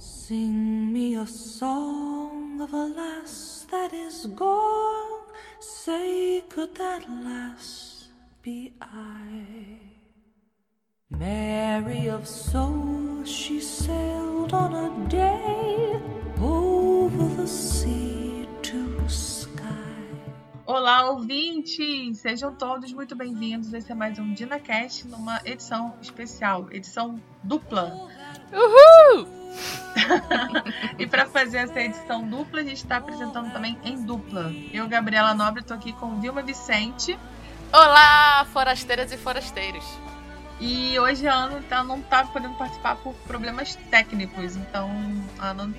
Sing me a song of a lass that is gone. Say, could that lass be I? Mary of soul, she sailed on a day over the sea to sky. Olá, ouvintes! Sejam todos muito bem-vindos. Esse é mais um DinaCast numa edição especial, edição dupla. Uhul! e para fazer essa edição dupla, a gente está apresentando também em dupla. Eu, Gabriela Nobre, estou aqui com Vilma Vicente. Olá, forasteiras e forasteiros. E hoje a Ana tá, não está podendo participar por problemas técnicos, então a Ana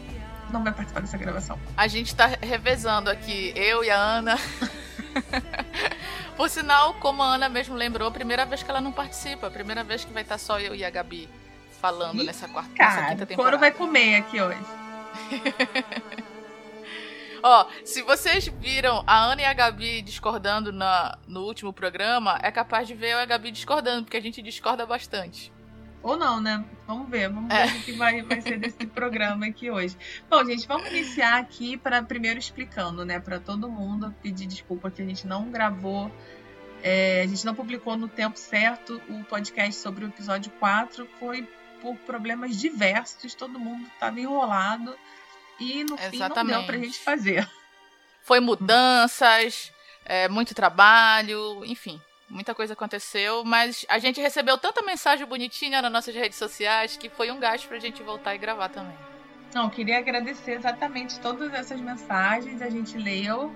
não vai participar dessa gravação. A gente está revezando aqui, eu e a Ana. por sinal, como a Ana mesmo lembrou, a primeira vez que ela não participa, a primeira vez que vai estar só eu e a Gabi falando nessa quarta Cara, nessa quinta o temporada. couro vai comer aqui hoje. Ó, se vocês viram a Ana e a Gabi discordando na, no último programa, é capaz de ver eu e a Gabi discordando, porque a gente discorda bastante. Ou não, né? Vamos ver, vamos É. ver o que vai, vai ser desse programa aqui hoje. Bom, gente, vamos iniciar aqui para primeiro explicando, né, para todo mundo pedir desculpa que a gente não gravou, é, a gente não publicou no tempo certo o podcast sobre o episódio 4, foi por problemas diversos, todo mundo estava enrolado e no fim não deu Exatamente. pra gente fazer. Foi mudanças, é, muito trabalho, enfim, muita coisa aconteceu, mas a gente recebeu tanta mensagem bonitinha nas nossas redes sociais que foi um gasto pra gente voltar e gravar também. Não, queria agradecer exatamente todas essas mensagens, a gente leu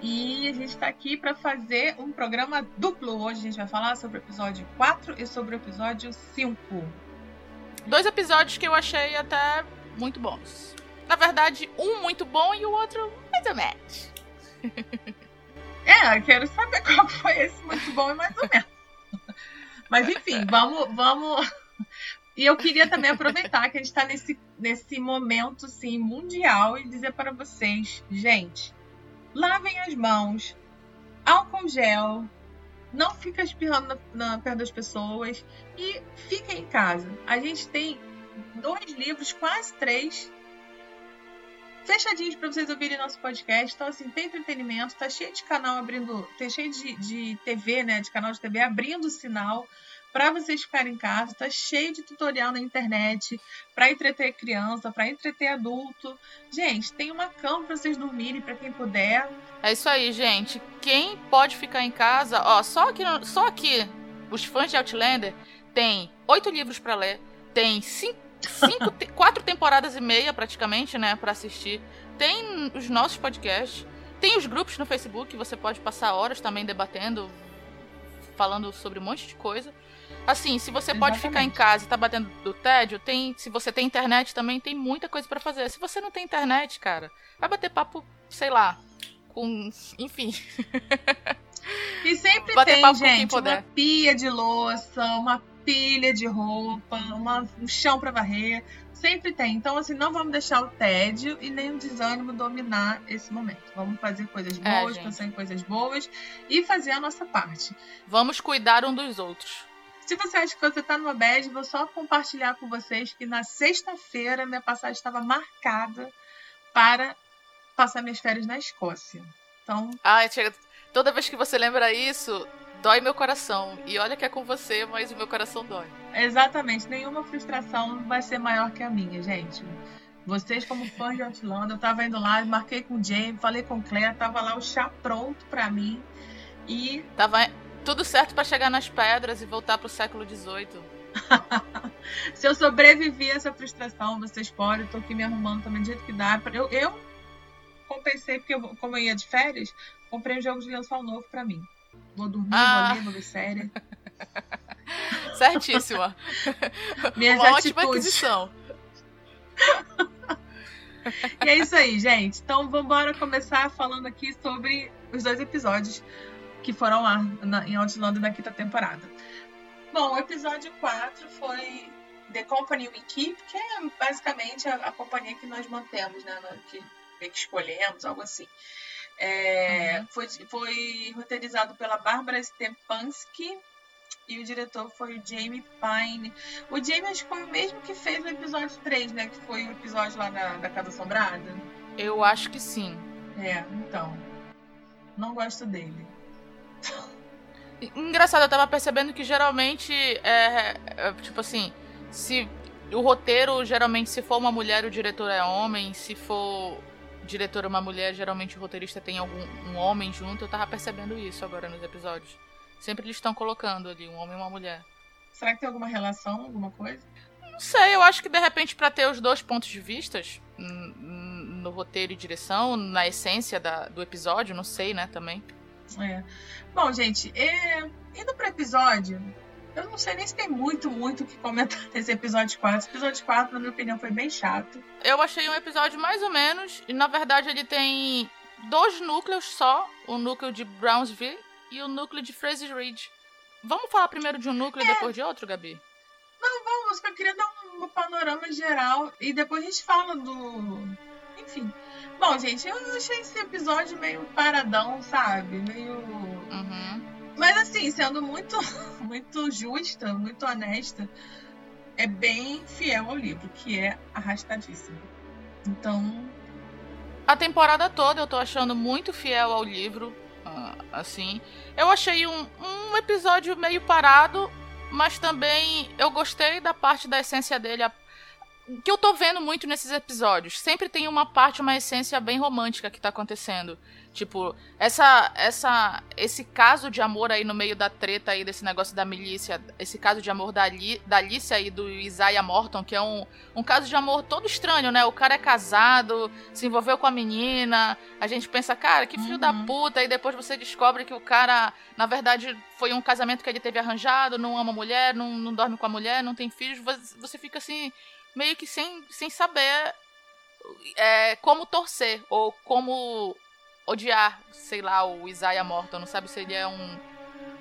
e a gente está aqui para fazer um programa duplo. Hoje a gente vai falar sobre o episódio 4 e sobre o episódio 5. Dois episódios que eu achei até muito bons. Na verdade, um muito bom e o outro mais ou menos. É, eu quero saber qual foi esse muito bom e mais ou menos. Mas enfim, vamos, vamos. E eu queria também aproveitar que a gente está nesse, nesse momento assim, mundial e dizer para vocês, gente, lavem as mãos, álcool gel, não fica espirrando na, na, perto das pessoas e fiquem em casa. A gente tem dois livros, quase três, fechadinhos para vocês ouvirem nosso podcast. Então, assim, tem entretenimento, tá cheio de canal abrindo, tem cheio de, de TV, né? De canal de TV abrindo sinal para vocês ficarem em casa. Tá cheio de tutorial na internet para entreter criança, para entreter adulto. Gente, tem uma cama para vocês dormirem, para quem puder. É isso aí, gente. Quem pode ficar em casa, ó, só aqui, só aqui os fãs de Outlander tem oito livros para ler, tem cinco, cinco te- quatro temporadas e meia praticamente, né, para assistir. Tem os nossos podcasts, tem os grupos no Facebook, que você pode passar horas também debatendo, falando sobre um monte de coisa. Assim, se você pode ficar em Exatamente. casa e tá batendo do tédio, tem, se você tem internet também tem muita coisa para fazer. Se você não tem internet, cara, vai bater papo, sei lá, com, enfim, E sempre Bater tem, papo com quem gente, puder. uma pia de louça, uma pilha de roupa, uma- um chão para varrer. Sempre tem. Então, assim, não vamos deixar o tédio e nem o desânimo dominar esse momento. Vamos fazer coisas É, boas, gente. pensar em coisas boas e fazer a nossa parte. vamos cuidar um dos outros. Se você acha que você tá numa bad, vou só compartilhar com vocês que na sexta-feira minha passagem estava marcada para passar minhas férias na Escócia. Então, Ai, chega. Toda vez que você lembra isso, dói meu coração. E olha que é com você, mas o meu coração dói. Exatamente, nenhuma frustração vai ser maior que a minha, gente. Vocês, como fãs de Outlander, eu tava indo lá, marquei com o Jamie, falei com o Claire, tava lá o chá pronto pra mim. E Tava tudo certo pra chegar nas pedras e voltar pro século XVIII. se eu sobrevivi a essa frustração, vocês podem, eu tô aqui me arrumando também do jeito que dá. Eu, eu compensei, porque eu, como eu ia de férias, comprei um jogo de lençol novo pra mim. Vou dormir, Ah. vou ler, vou ver série. Certíssima. Minhas Uma ótima atitudes. aquisição. E é isso aí, gente. Então vamos embora começar falando aqui sobre os dois episódios que foram lá na, em Outlander na quinta temporada. Bom, o episódio 4 foi The Company We Keep, que é basicamente a, a companhia que nós mantemos, né? na- Que, que escolhemos, algo assim. É, Uhum. foi, foi roteirizado pela Bárbara Stepansky e o diretor foi o Jamie Pine. O Jamie acho que foi o mesmo que fez o episódio 3, né? Que foi o episódio lá da, da Casa Assombrada. Eu acho que sim. É, então. Não gosto dele. Engraçado, eu tava percebendo que geralmente é, é, tipo assim, se o roteiro geralmente se for uma mulher o diretor é homem, se for diretor uma mulher, geralmente o roteirista tem algum um homem junto. Eu tava percebendo isso agora nos episódios. Sempre eles estão colocando ali um homem e uma mulher. Será que tem alguma relação, alguma coisa? Não sei, eu acho que de repente para ter os dois pontos de vistas no roteiro e direção, na essência da, do episódio, não sei, né, também. É. Bom, gente, é... indo pro episódio, eu não sei nem se tem muito, muito o que comentar nesse episódio 4. Esse episódio 4, na minha opinião, foi bem chato. Eu achei um episódio mais ou menos, e na verdade ele tem dois núcleos só: o núcleo de Brownsville e o núcleo de Fraser Ridge. Vamos falar primeiro de um núcleo e é. depois de outro, Gabi? Não, vamos, eu queria dar um panorama geral e depois a gente fala do. Enfim. Bom, gente, eu achei esse episódio meio paradão, sabe? Meio. Uhum. Mas assim, sendo muito, muito justa, muito honesta, é bem fiel ao livro, que é arrastadíssimo. Então. A temporada toda eu tô achando muito fiel ao livro. Ah, assim. Eu achei um, um episódio meio parado, mas também eu gostei da parte da essência dele. A que eu tô vendo muito nesses episódios. Sempre tem uma parte, uma essência bem romântica que tá acontecendo. Tipo, essa, essa, esse caso de amor aí no meio da treta aí desse negócio da milícia, esse caso de amor da, Ali, da Alicia e do Isaiah Morton, que é um, um caso de amor todo estranho, né? O cara é casado, se envolveu com a menina, a gente pensa, cara, que filho uhum. da puta, e depois você descobre que o cara, na verdade, foi um casamento que ele teve arranjado, não ama a mulher, não, não dorme com a mulher, não tem filhos, você fica assim, meio que sem, sem saber é, como torcer, ou como odiar, sei lá, o Isaiah Morton. Não sabe se ele é um,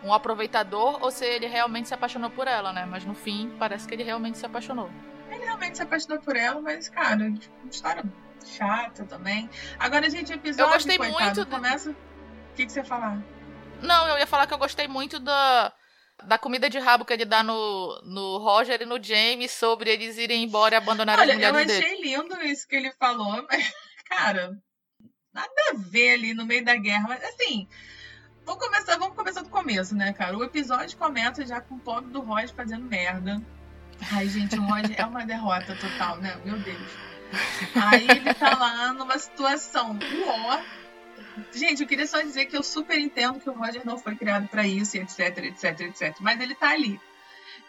um aproveitador ou se ele realmente se apaixonou por ela, né? Mas no fim, parece que ele realmente se apaixonou. Ele realmente se apaixonou por ela, mas, cara, história chata também. Agora, gente, o episódio. Eu gostei coitado, muito. Começa. O que, que você ia falar? Não, eu ia falar que eu gostei muito da, da comida de rabo que ele dá no, no Roger e no James sobre eles irem embora e abandonar Olha, as mulheres dele. Eu achei dele. lindo isso que ele falou, mas, cara, nada a ver ali no meio da guerra. Mas assim, vamos começar, vamos começar do começo, né, cara? O episódio começa já com o pobre do Roger fazendo merda. Ai, gente, o Roger é uma derrota total, né? Meu Deus. Aí ele tá lá numa situação uó. Gente, eu queria só dizer que eu super entendo que o Roger não foi criado para isso, etc, etc, etc. Mas ele tá ali.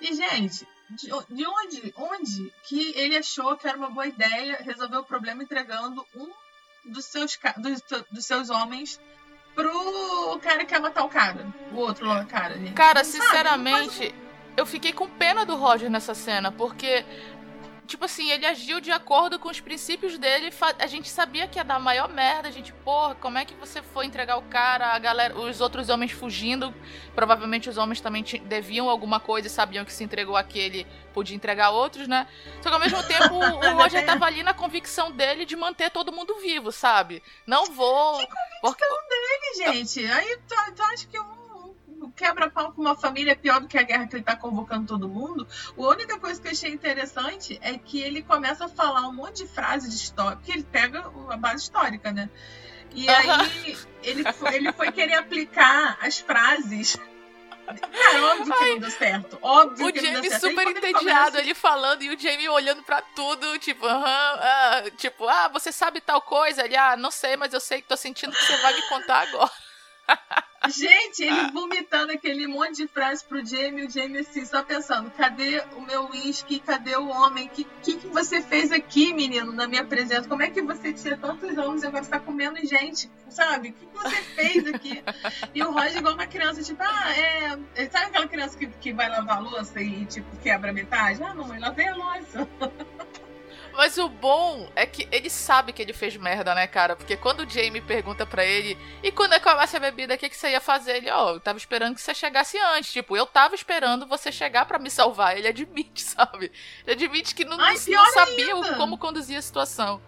E, gente, de, de onde, onde que ele achou que era uma boa ideia resolver o problema entregando um dos seus, dos, dos seus homens pro cara que quer matar o cara. O outro lá, cara, gente. Cara, sinceramente, eu fiquei com pena do Roger nessa cena, porque tipo assim, ele agiu de acordo com os princípios dele. A gente sabia que ia dar maior merda. A gente, porra, como é que você foi entregar o cara? A galera, os outros homens fugindo. Provavelmente os homens também deviam alguma coisa e sabiam que se entregou aquele, podia entregar outros, né? Só que ao mesmo tempo o Roger tava ali na convicção dele de manter todo mundo vivo, sabe? Não vou. Que convicção porque... dele, gente? Aí tu, tu acha que um quebra-pau com uma família é pior do que a guerra que ele tá convocando todo mundo. A única coisa que eu achei interessante é que ele começa a falar um monte de frases de história, porque ele pega a base histórica, né? E aí ele, foi, ele foi querer aplicar as frases Cara, óbvio que Ai, não deu certo. Óbvio o que Jamie não deu certo. super entediado, ele, falando e o Jamie olhando pra tudo, tipo, aham, ah, tipo, ah, você sabe tal coisa? Ele, ah, não sei, mas eu sei que tô sentindo que você vai me contar agora. Gente, ele vomitando aquele monte de frase pro Jamie, o Jamie assim, só pensando, cadê o meu uísque? Cadê o homem? O que, que, que, você fez aqui, menino, na minha presença? Como é que você tinha tantos homens e agora está comendo gente? Sabe? O que, que você fez aqui? E o Roger igual uma criança, tipo, ah, é... Sabe aquela criança que, que vai lavar a louça e, tipo, quebra metade? Ah, mamãe, lavei a louça. Mas o bom é que ele sabe que ele fez merda, né, cara? Porque quando o Jamie pergunta para ele, e quando acabasse a bebida, o que, que você ia fazer? Ele, ó, oh, eu tava esperando que você chegasse antes. Tipo, eu tava esperando você chegar para me salvar. Ele admite, sabe? Ele admite que não, Ai, não sabia ainda. como conduzir a situação.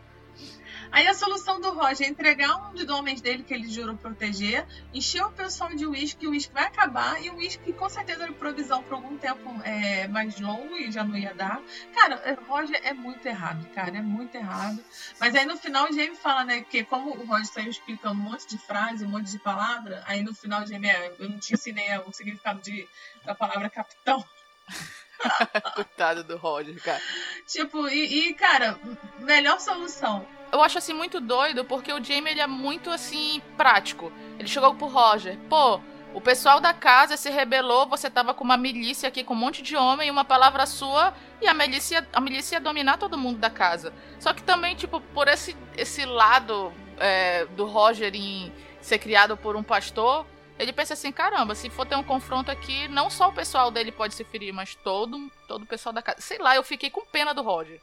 Aí a solução do Roger é entregar um dos homens dele que ele jurou proteger, encher o pessoal de uísque, o uísque vai acabar, e o uísque com certeza era provisão por algum tempo é, mais longo e já não ia dar. Cara, é, Roger é muito errado, cara, é muito errado. Mas aí no final o Jamie fala, né, que como o Roger saiu explicando um monte de frase, um monte de palavra, aí no final o Jamie, é, eu não te ensinei o significado de, da palavra capitão. Coitado do Roger, cara. Tipo, e, e, cara, melhor solução. Eu acho assim muito doido porque o Jamie ele é muito assim prático. Ele chegou pro Roger, pô, o pessoal da casa se rebelou, você tava com uma milícia aqui com um monte de homem, uma palavra sua e a milícia, a milícia ia dominar todo mundo da casa. Só que também, tipo, por esse, esse lado é, do Roger em ser criado por um pastor, ele pensa assim, caramba, se for ter um confronto aqui, não só o pessoal dele pode se ferir, mas todo, todo o pessoal da casa. Sei lá, eu fiquei com pena do Roger.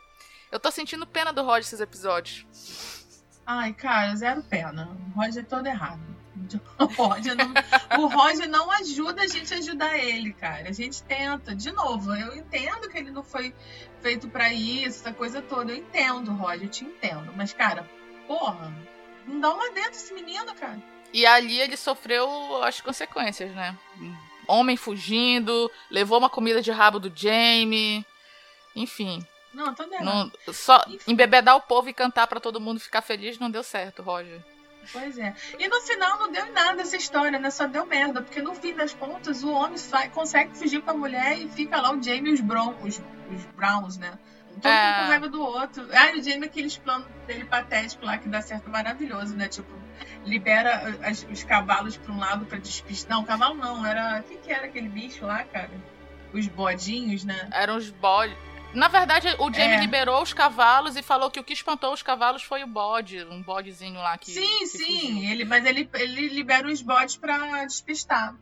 Eu tô sentindo pena do Roger esses episódios. Ai, cara, zero pena. O Roger é todo errado. O Roger, não, o Roger não ajuda a gente a ajudar ele, cara. A gente tenta. De novo, eu entendo que ele não foi feito para isso, essa coisa toda. Eu entendo, Roger, eu te entendo. Mas, cara, porra, não dá uma dentro esse menino, cara. E ali ele sofreu as consequências, né? Homem fugindo, levou uma comida de rabo do Jamie. Enfim. Não, tô não, Só embebedar o povo e cantar para todo mundo ficar feliz não deu certo, Roger. Pois é. E no final não deu nada essa história, né? Só deu merda. Porque no fim das contas, o homem sai, consegue fugir com a mulher e fica lá o Jamie e os, Bron, os, os Browns, né? Todo é... com raiva do outro. Ah, o Jamie, aqueles planos dele patético lá que dá certo maravilhoso, né? Tipo, libera as, os cavalos para um lado para despistar. Não, cavalo não, era. O que, que era aquele bicho lá, cara? Os bodinhos, né? Eram os bodes. Na verdade, o Jamie é. liberou os cavalos e falou que o que espantou os cavalos foi o bode, um bodezinho lá que. Sim, que sim, ele, mas ele, ele libera os bodes para despistar.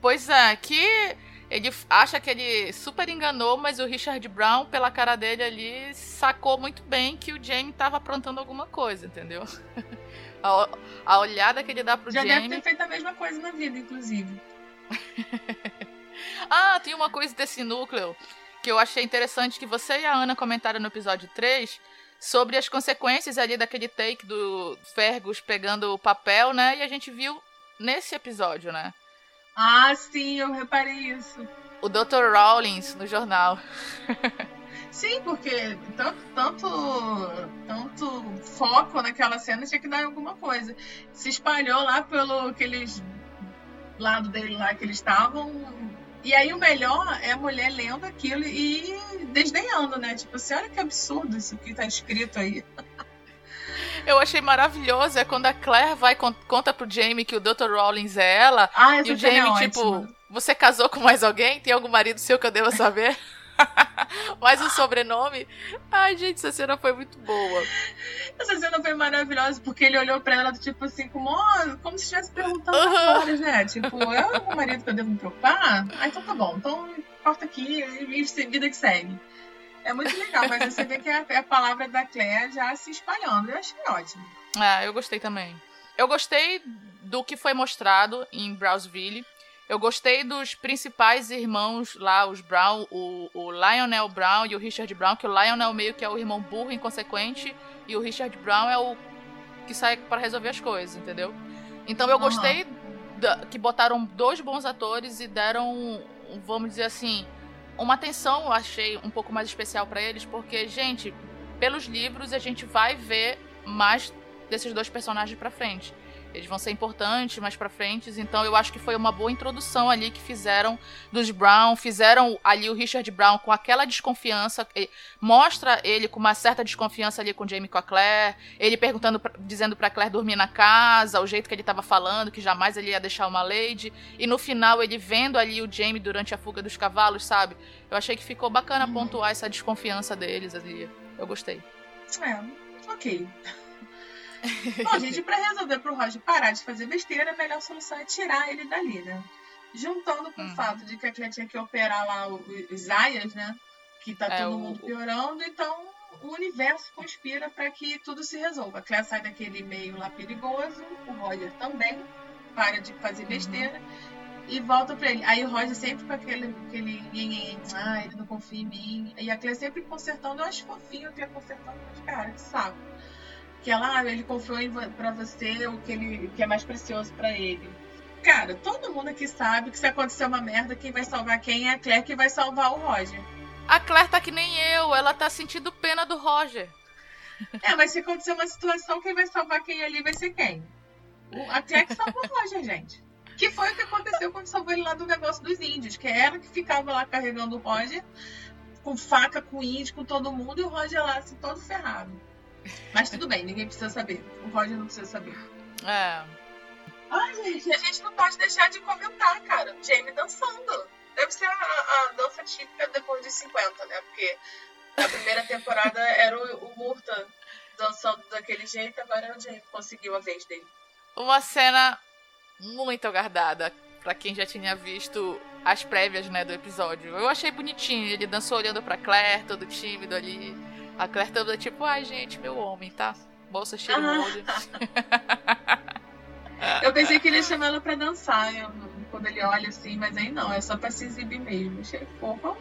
Pois é, que ele acha que ele super enganou, mas o Richard Brown, pela cara dele ali, sacou muito bem que o Jamie estava aprontando alguma coisa, entendeu? a, a, olhada que ele dá pro Já Jamie. Já deve ter feito a mesma coisa na vida, inclusive. ah, tem uma coisa desse núcleo que eu achei interessante que você e a Ana comentaram no episódio 3 sobre as consequências ali daquele take do Fergus pegando o papel, né? E a gente viu nesse episódio, né? Ah, sim, eu reparei isso. O Dr. Rawlings no jornal. Sim, porque tanto, tanto, tanto foco naquela cena tinha que dar alguma coisa. Se espalhou lá pelo aqueles lado dele lá que eles estavam e aí o melhor é a mulher lendo aquilo e desdenhando, né? Tipo assim, olha que absurdo isso que tá escrito aí. Eu achei maravilhoso é quando a Claire vai conta pro Jamie que o Dr. Rawlings é ela. Ah, e o Jamie, é tipo, você casou com mais alguém? Tem algum marido seu que eu deva saber? Mais um sobrenome. Ai, gente, essa cena foi muito boa. Essa cena foi maravilhosa, porque ele olhou pra ela, tipo assim, como, como se estivesse perguntando uhum. né? Tipo, é o marido que eu devo me preocupar? Ah, então tá bom. Então corta aqui e vida que segue. É muito legal, mas você vê que a, a palavra da Claire já se espalhando. Eu achei ótimo. Ah, eu gostei também. Eu gostei do que foi mostrado em Brownsville. Eu gostei dos principais irmãos lá, os Brown, o, o, Lionel Brown e o Richard Brown, que o Lionel meio que é o irmão burro, inconsequente, e o Richard Brown é o que sai para resolver as coisas, entendeu? Então eu gostei da, que botaram dois bons atores e deram, vamos dizer assim, uma atenção, eu achei um pouco mais especial para eles, porque, gente, pelos livros a gente vai ver mais desses dois personagens para frente. Eles vão ser importantes mais para frente, então eu acho que foi uma boa introdução ali que fizeram dos Brown, fizeram ali o Richard Brown com aquela desconfiança, mostra ele com uma certa desconfiança ali com o Jamie com a Claire, ele perguntando, dizendo para Claire dormir na casa, o jeito que ele estava falando, que jamais ele ia deixar uma lady, e no final ele vendo ali o Jamie durante a fuga dos cavalos, sabe? Eu achei que ficou bacana uhum. pontuar essa desconfiança deles ali. Eu gostei. É, ok. Bom, gente, para resolver pro Roger parar de fazer besteira, a melhor solução é tirar ele dali, né? Juntando com o fato de que a Claire tinha que operar lá os aias, né? Que tá é, todo mundo piorando, então o universo conspira para que tudo se resolva. A Claire sai daquele meio lá perigoso, o Roger também para de fazer uhum. besteira uhum. e volta para ele. Aí o Roger sempre com aquele, aquele ah, ele não confia em mim. E a Claire sempre consertando, eu acho fofinho a Claire consertando, mas cara, que saco. Que ela, ah, ele confiou para você o que, ele, que é mais precioso para ele. Cara, todo mundo aqui sabe que se acontecer uma merda, quem vai salvar quem é a Claire que vai salvar o Roger. A Claire tá que nem eu, ela tá sentindo pena do Roger. É, mas se acontecer uma situação, quem vai salvar quem ali vai ser quem? A Claire que salvou o Roger, gente. Que foi o que aconteceu quando salvou ele lá do negócio dos índios, que era que ficava lá carregando o Roger, com faca, com índio, com todo mundo, e o Roger lá assim, todo ferrado. Mas tudo bem, ninguém precisa saber. O Roger não precisa saber. É. Ai, gente, a gente não pode deixar de comentar, cara. Jamie dançando. Deve ser a, a dança típica depois dos 50, né? Porque a primeira temporada era o, o Murta dançando daquele jeito, agora é o Jamie conseguiu a vez dele. Uma cena muito aguardada para quem já tinha visto as prévias, né, do episódio. Eu achei bonitinho, ele dançou olhando para Claire, todo tímido ali. A Claire toda tipo, ai gente, meu homem, tá? Bolsa cheia de molho. Eu pensei que ele ia chamar ela pra dançar eu, quando ele olha assim, mas aí não, é só pra se exibir mesmo. Fofo.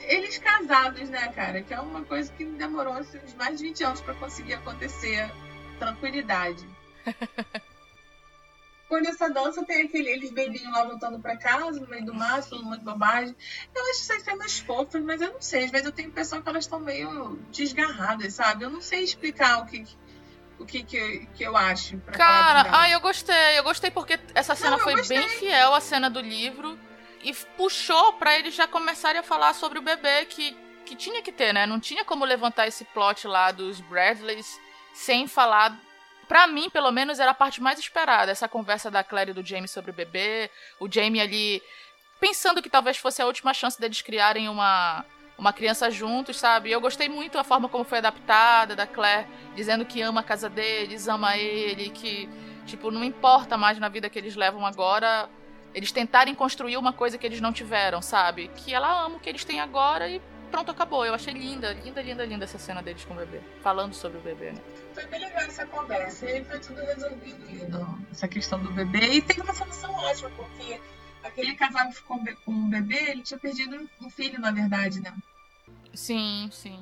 Eles casados, né, cara? Que é uma coisa que demorou assim, uns mais de 20 anos pra conseguir acontecer. Tranquilidade. Quando essa dança tem aquele, eles belinhos lá voltando pra casa, no meio do mar, falando muito bobagem. Eu acho essas cenas fofas, mas eu não sei. Às vezes eu tenho a impressão que elas estão meio desgarradas, sabe? Eu não sei explicar o que, o que, que, que eu acho. Cara, ai, eu gostei. Eu gostei porque essa cena Não, foi bem fiel à cena do livro e puxou para eles já começarem a falar sobre o bebê que, que tinha que ter, né? Não tinha como levantar esse plot lá dos Bradleys sem falar. Pra mim, pelo menos, era a parte mais esperada. Essa conversa da Claire e do Jamie sobre o bebê. O Jamie ali pensando que talvez fosse a última chance deles criarem uma, uma criança juntos, sabe? Eu gostei muito da forma como foi adaptada, da Claire dizendo que ama a casa deles, ama ele, que, tipo, não importa mais na vida que eles levam agora, eles tentarem construir uma coisa que eles não tiveram, sabe? Que ela ama o que eles têm agora e pronto, acabou. Eu achei linda, linda, linda, linda essa cena deles com o bebê, falando sobre o bebê, né? Foi bem legal essa conversa, e foi tudo resolvido, essa questão do bebê, e tem uma solução ótima, porque aquele casal que ficou com o bebê, ele tinha perdido um filho, na verdade, né? Sim, sim.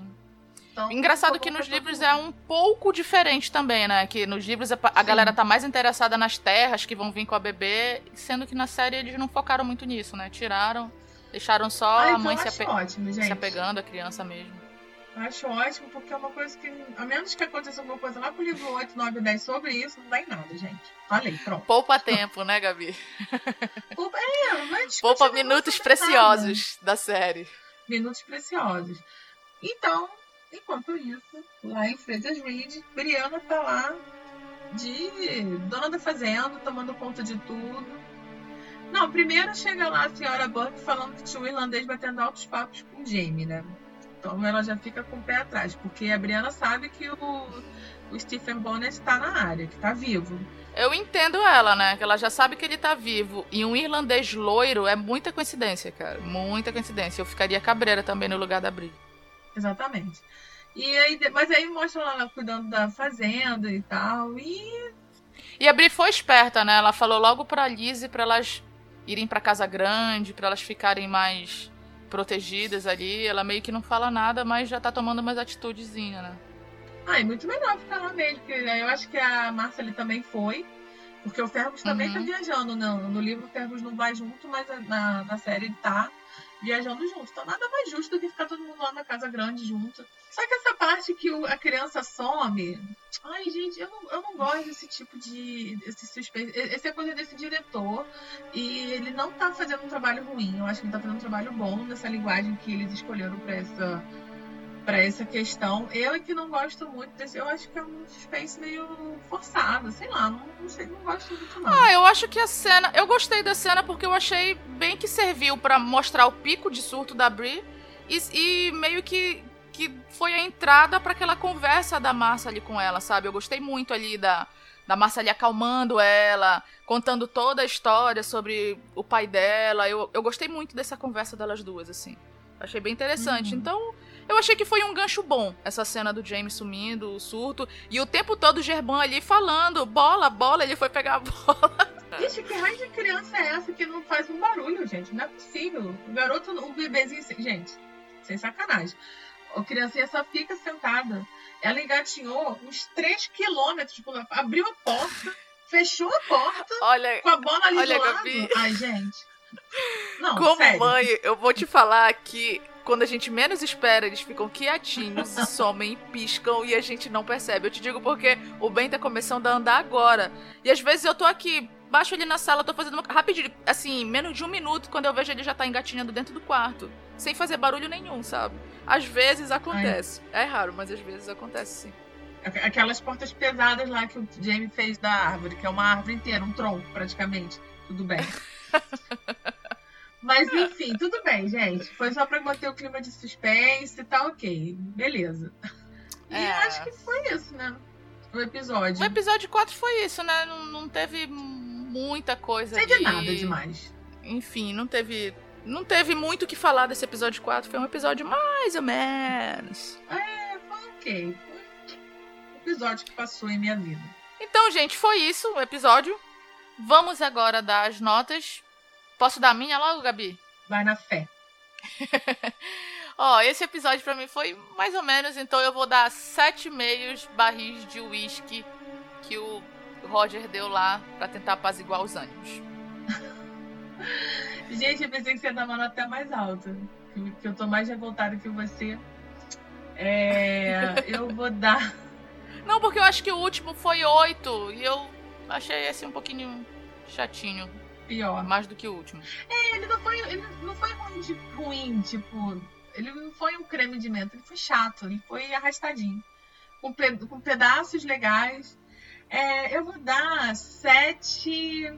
Então, Engraçado que nos livros é um pouco diferente também, né? Que nos livros a, a galera tá mais interessada nas terras que vão vir com a bebê, sendo que na série eles não focaram muito nisso, né? Tiraram, deixaram só ah, a então mãe se, ape ótimo, se apegando à criança mesmo. Acho ótimo, porque é uma coisa que, a menos que aconteça alguma coisa lá pro livro 8, 9 10 sobre isso, não dá em nada, gente. Falei, pronto. Poupa tempo, né, Gabi? Poupa, é, mas Poupa minutos preciosos nada. da série. Minutos preciosos. Então, enquanto isso, lá em Freitas Reed, Brianna tá lá de dona da fazenda, tomando conta de tudo. Não, primeiro chega lá a senhora Burke falando que tinha um irlandês batendo altos papos com Jamie, né? Então ela já fica com o pé atrás, porque a Brianna sabe que o, o Stephen Bonnet está na área, que está vivo. Eu entendo ela, né? Que ela já sabe que ele tá vivo. E um irlandês loiro é muita coincidência, cara. Muita coincidência. Eu ficaria cabreira também no lugar da Bri. Exatamente. E aí, mas aí mostra ela cuidando da fazenda e tal. E. E a Bri foi esperta, né? Ela falou logo pra Lizzie pra elas irem pra casa grande, pra elas ficarem mais protegidas ali. Ela meio que não fala nada, mas já tá tomando umas atitudezinhas, né? Ah, é muito melhor ficar lá mesmo, porque eu acho que a Márcia ali também foi. Porque o Fergus também uhum. tá viajando, não. No livro o Fergus não vai junto, mas na, na série ele tá viajando junto. Então nada mais justo do que ficar todo mundo lá na casa grande junto. Só que essa parte que o, a criança some. Ai, gente, eu não, eu não gosto desse tipo de. Esse suspense. Esse é coisa desse diretor. E ele não tá fazendo um trabalho ruim. Eu acho que ele tá fazendo um trabalho bom nessa linguagem que eles escolheram pra essa para essa questão. Eu é que não gosto muito desse. Eu acho que é um suspense meio forçado, sei lá, não, não sei, não gosto muito não. Ah, eu acho que a cena, eu gostei da cena porque eu achei bem que serviu para mostrar o pico de surto da Brie e, e meio que que foi a entrada para aquela conversa da Massa ali com ela, sabe? Eu gostei muito ali da da Massa ali acalmando ela, contando toda a história sobre o pai dela. Eu, eu gostei muito dessa conversa delas duas, assim. Achei bem interessante. Uhum. Então, eu achei que foi um gancho bom, essa cena do James sumindo, o surto, e o tempo todo o Gerban ali falando, bola, bola, ele foi pegar a bola. Gente, que raio de criança é essa que não faz um barulho, gente? Não é possível. O garoto, o bebezinho, gente, sem sacanagem. A criancinha só fica sentada. ela engatinhou uns 3 quilômetros, tipo, abriu a porta, fechou a porta, Olha, com a bola ali olha, do lado. Gabi. Ai, gente. Não, como sério. mãe, eu vou te falar que quando a gente menos espera, eles ficam quietinhos, somem, piscam e a gente não percebe. Eu te digo porque o Ben tá começando a andar agora. E às vezes eu tô aqui, baixo ele na sala, tô fazendo uma... rapidinho, assim, menos de um minuto, quando eu vejo ele já tá engatinhando dentro do quarto. Sem fazer barulho nenhum, sabe? Às vezes acontece. É raro, mas às vezes acontece sim. Aqu- Aquelas portas pesadas lá que o Jamie fez da árvore, que é uma árvore inteira, um tronco praticamente. Tudo bem. Mas enfim, tudo bem, gente. Foi só pra manter o clima de suspense, tá ok. Beleza. E É. acho que foi isso, né? O episódio. O episódio 4 foi isso, né? Não, não teve muita coisa Não teve ali. nada demais. Enfim, não teve. Não teve muito o que falar desse episódio 4. Foi um episódio mais ou menos. É, foi ok. Foi um episódio que passou em minha vida. Então, gente, foi isso o episódio. Vamos agora dar as notas. Posso dar a minha logo, Gabi? Vai na fé. Ó, esse episódio pra mim foi mais ou menos, então eu vou dar sete meios barris de uísque que o Roger deu lá pra tentar apaziguar os ânimos. Gente, eu pensei que você ia dar uma nota até mais alta. Que, que eu tô mais revoltada que você. É, eu vou dar. Não, porque eu acho que o último foi oito e eu achei esse um pouquinho chatinho, Pior. mais do que o último. Ele não foi, ele não foi ruim, ruim, tipo. Ele não foi um creme de menta, ele foi chato, ele foi arrastadinho. Com, pe- com pedaços legais. É, eu vou dar sete.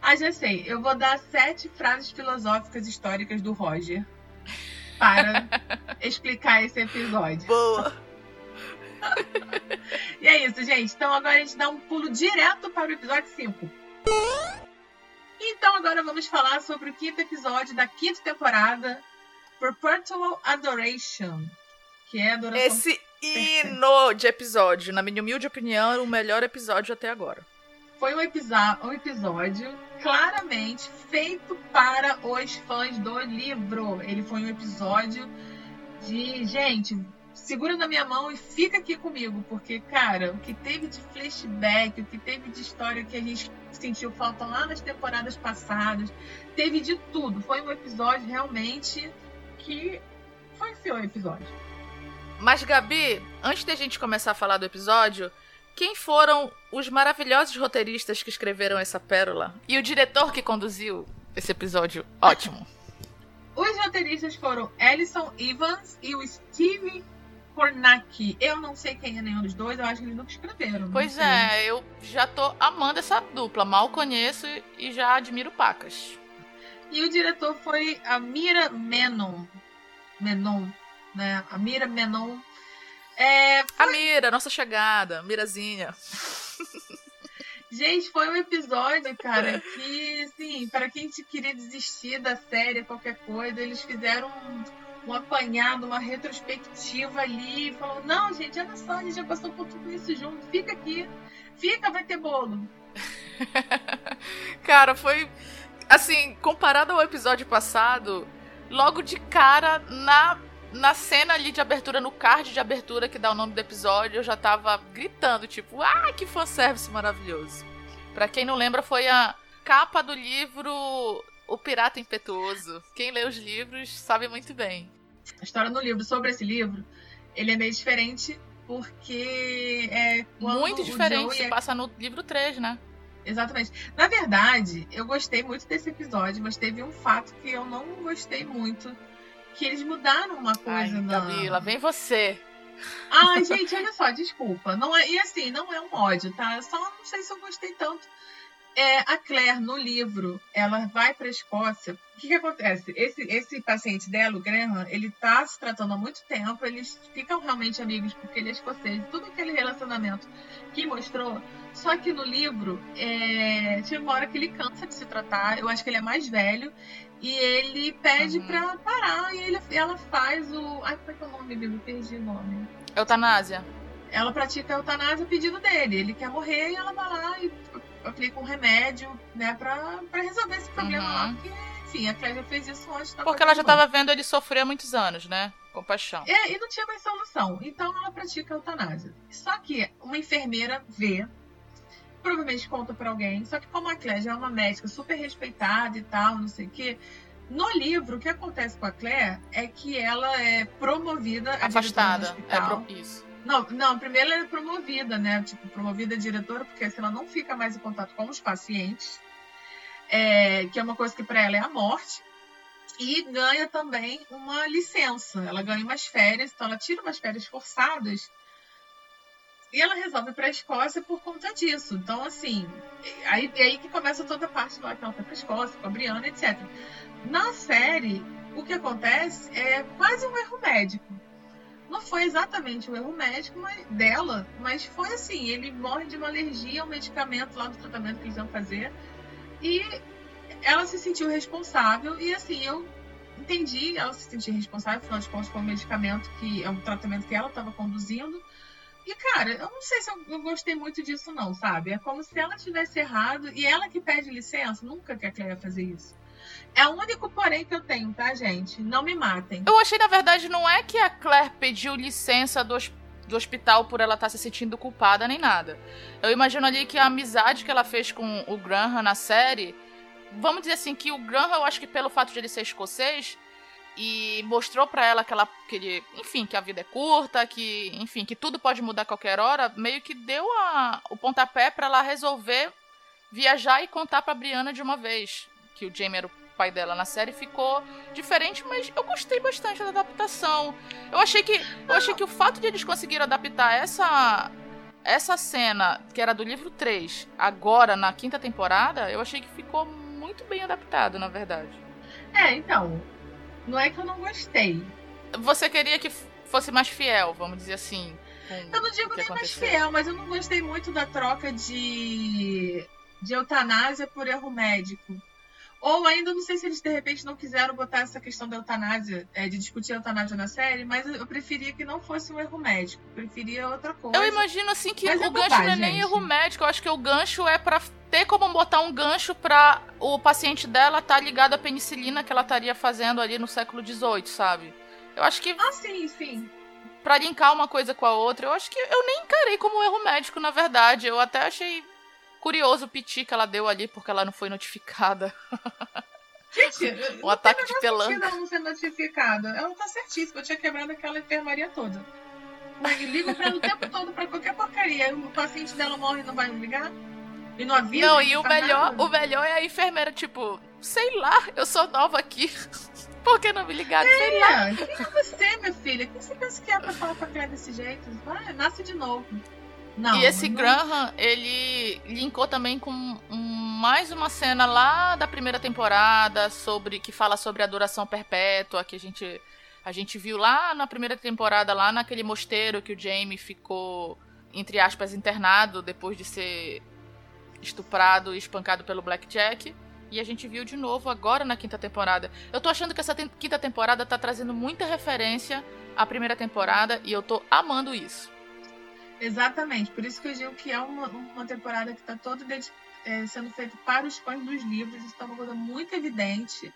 Ah, já sei. Eu vou dar sete frases filosóficas históricas do Roger para explicar esse episódio. Boa! E é isso, gente. Então agora a gente dá um pulo direto para o episódio 5. Então agora vamos falar sobre o quinto episódio da quinta temporada, Perpetual Adoration, que é adoração. Esse hino de episódio, na minha humilde opinião, era o melhor episódio até agora. Foi um, um episódio claramente feito para os fãs do livro. Ele foi um episódio de, gente, segura na minha mão e fica aqui comigo, porque, cara, o que teve de flashback, o que teve de história que a gente sentiu falta lá nas temporadas passadas, teve de tudo. Foi um episódio realmente que foi o episódio. Mas, Gabi, antes da gente começar a falar do episódio, quem foram os maravilhosos roteiristas que escreveram essa pérola? E o diretor que conduziu esse episódio ótimo? Os roteiristas foram Ellison Evans e o Steve Kornacki. Eu não sei quem é nenhum dos dois, eu acho que eles nunca escreveram. não Pois é, eu já tô amando essa dupla. Mal conheço e já admiro pacas. E o diretor foi a Mira Menon. Menon, né? A Mira Menon. É, A Mira, nossa chegada, Mirazinha. gente, foi um episódio, cara, que, assim, para quem queria desistir da série, qualquer coisa, eles fizeram um, um apanhado, uma retrospectiva ali, falou, não, gente, olha só, a gente já passou por tudo isso junto, fica aqui, fica, vai ter bolo. Cara, foi. Assim, comparado ao episódio passado, logo de cara, na, na cena ali de abertura, no card de abertura que dá o nome do episódio, eu já tava gritando, tipo, ah, que fanservice maravilhoso. Pra quem não lembra, foi a capa do livro O Pirata Impetuoso. Quem lê os livros sabe muito bem. A história no livro sobre esse livro, ele é meio diferente porque é muito diferente, se é passa no livro 3, né? Exatamente. Na verdade, eu gostei muito desse episódio, mas teve um fato que eu não gostei muito. Que eles mudaram uma Ai, coisa na. Gabi, lá vem você. Ai, gente, olha só, desculpa. Não é... E assim, não é um ódio, tá? Só não sei se eu gostei tanto. É, a Claire, no livro, ela vai pra Escócia. O que, que acontece? Esse, esse paciente dela, o Graham, ele tá se tratando há muito tempo. Eles ficam realmente amigos porque ele é escocês. Tudo aquele relacionamento que mostrou. Só que no livro, é, chega uma hora que ele cansa de se tratar. Eu acho que ele é mais velho. E ele pede Uhum. pra parar. E ele, ela faz o. Ai, como é que é o nome, Bibi? Perdi o nome Eutanásia. ela pratica a eutanásia a pedido dele. Ele quer morrer e ela vai lá e aplica um remédio, né, pra, pra resolver esse problema Uhum. lá. Porque, enfim, a já fez isso antes. tá Porque ela já continuando. tava vendo ele sofrer há muitos anos, né? Compaixão. É, e não tinha mais solução. Então ela pratica a eutanásia. Só que uma enfermeira vê, provavelmente conta para alguém, só que como a Claire já é uma médica super respeitada e tal, não sei o quê, no livro, o que acontece com a Claire é que ela é promovida afastada. É pro... isso. Não, não, primeiro ela é promovida, né? Tipo, promovida a diretora, porque assim ela não fica mais em contato com os pacientes, é, que é uma coisa que para ela é a morte. E ganha também uma licença. Ela ganha umas férias, então ela tira umas férias forçadas. E ela resolve ir para a Escócia por conta disso. Então, assim, aí, aí que começa toda a parte lá que ela foi para a Escócia, com a Brianna, etc. Na série, o que acontece é quase um erro médico. Não foi exatamente um erro médico mas, dela, mas foi assim: ele morre de uma alergia ao medicamento lá do tratamento que eles iam fazer. E ela se sentiu responsável, e assim, eu entendi, ela se sentiu responsável, afinal de contas, foi um medicamento que é um tratamento que ela estava conduzindo. E, cara, eu não sei se eu, eu, gostei muito disso, não, sabe? É como se ela tivesse errado e ela que pede licença, nunca que a Claire ia fazer isso. É o único porém que eu tenho, tá, gente? Não me matem. Eu achei, na verdade, não é que a Claire pediu licença do, do hospital por ela estar tá se sentindo culpada nem nada. Eu imagino ali que a amizade que ela fez com o Graham na série. Vamos dizer assim, que o Graham, eu acho que pelo fato de ele ser escocês, e mostrou para ela que ela que ele, enfim, que a vida é curta, que, enfim, que tudo pode mudar a qualquer hora, meio que deu a, o pontapé para ela resolver viajar e contar para Brianna de uma vez que o Jamie era o pai dela na série ficou diferente, mas eu gostei bastante da adaptação. Eu achei que eu achei que o fato de eles conseguirem adaptar essa essa cena que era do livro 3, agora na quinta temporada, eu achei que ficou muito bem adaptado, na verdade. É, então, não é que eu não gostei. Você queria que fosse mais fiel, vamos dizer assim. Eu não digo nem aconteceu. mais fiel, mas eu não gostei muito da troca de, de eutanásia por erro médico. Ou ainda não sei se eles de repente não quiseram botar essa questão da eutanásia, é, de discutir a eutanásia na série, mas eu preferia que não fosse um erro médico. Eu preferia outra coisa. Eu imagino assim que mas o é gancho bobagem, não é nem gente. erro médico. Eu acho que o gancho é para ter como botar um gancho para o paciente dela estar tá ligado à penicilina que ela estaria fazendo ali no século XVIII, sabe? Eu acho que. Ah, sim, sim. Pra linkar uma coisa com a outra, eu acho que eu nem encarei como um erro médico, na verdade. Eu até achei Curioso o piti que ela deu ali porque ela não foi notificada. Gente, um ataque de pelanca. Ela não ser notificada. Ela tá certíssima. Eu tinha quebrado aquela enfermaria toda. Eu ligo pra ela o tempo todo pra qualquer porcaria. O paciente dela morre e não vai me ligar? E não avisa? Não, e o melhor, o melhor é a enfermeira, tipo, sei lá, eu sou nova aqui. Por que não me ligaram? É, sei lá. Quem é você, minha filha? Quem você pensa que é pra falar com a desse jeito? Vai, nasce de novo. Não, e esse não... Graham, ele linkou também com mais uma cena lá da primeira temporada sobre que fala sobre a adoração perpétua, que a gente a gente viu lá na primeira temporada lá naquele mosteiro que o Jamie ficou entre aspas internado depois de ser estuprado e espancado pelo Blackjack. E a gente viu de novo agora na quinta temporada. Eu tô achando que essa te quinta temporada tá trazendo muita referência à primeira temporada e eu tô amando isso. Exatamente, por isso que eu digo que é uma, uma temporada que está toda é, sendo feita para os fãs dos livros, isso está uma coisa muito evidente.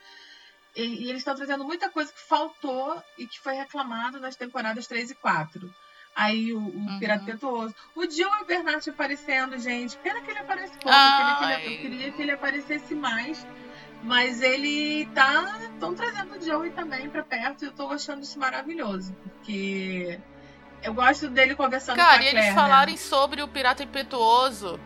E, e eles estão trazendo muita coisa que faltou e que foi reclamado nas temporadas 3 e 4. Aí o, o uhum. Pirata Petuoso. O Joe Bernard aparecendo, gente. Pena que ele aparece pouco. Eu queria, que ele, eu queria que ele aparecesse mais. Mas ele tá. Estão trazendo o Joey também para perto e eu tô achando isso maravilhoso. Porque eu gosto dele conversando Cara, com a Cara, e eles né? falarem sobre o Pirata Impetuoso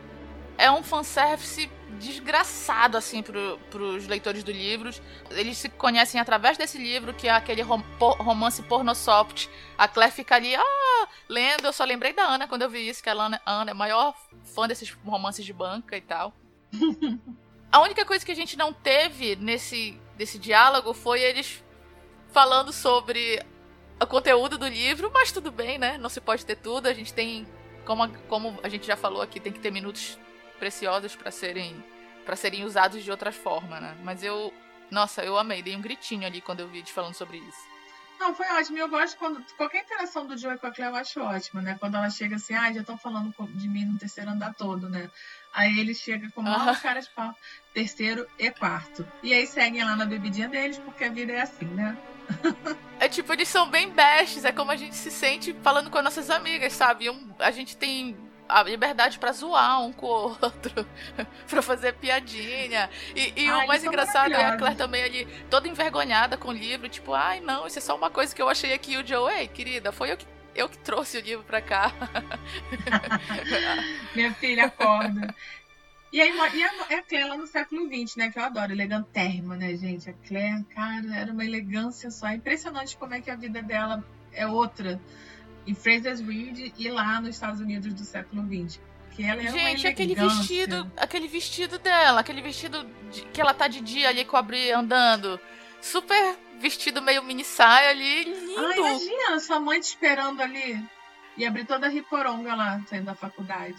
é um fanservice desgraçado, assim, pro, pros leitores do livro. Eles se conhecem através desse livro, que é aquele rom romance pornosoft. A Claire fica ali, ah, lendo. Eu só lembrei da Ana quando eu vi isso, que a Ana, Ana é a maior fã desses romances de banca e tal. a única coisa que a gente não teve nesse, nesse diálogo foi eles falando sobre o conteúdo do livro, mas tudo bem, né? Não se pode ter tudo. A gente tem, como a, como a gente já falou aqui, tem que ter minutos preciosos para serem para serem usados de outra forma, né? Mas eu, nossa, eu amei, dei um gritinho ali quando eu vi eles falando sobre isso. Não, foi ótimo. Eu gosto quando. Qualquer interação do Joey com a Claire eu acho ótima, né? Quando ela chega assim, ah, já estão falando de mim no terceiro andar todo, né? Aí ele chega com uma uh cara de pau. Terceiro e quarto. E aí seguem lá na bebidinha deles, porque a vida é assim, né? É tipo, eles são bem bestes, é como a gente se sente falando com as nossas amigas, sabe? Um, a gente tem a liberdade para zoar um com o outro, para fazer piadinha. E, e Ai, o mais engraçado é a. Claire também ali, toda envergonhada com o livro, tipo, ai não, isso é só uma coisa que eu achei aqui. O Joe, ei, querida, foi eu que, eu que trouxe o livro pra cá. Minha filha acorda. E aí, e a, é a Claire lá no século XX, né? Que eu adoro, elegantérrima, né, gente? A Claire, cara, era uma elegância só. É impressionante como é que a vida dela é outra em Fraser's Reed e lá nos Estados Unidos do século XX. Que ela é uma Gente, aquele vestido, aquele vestido dela, aquele vestido de- que ela tá de dia ali com a Bri andando. Super vestido meio mini saia ali, lindo. Ah, imagina, sua mãe te esperando ali. E abrir toda a riporonga lá, saindo da faculdade.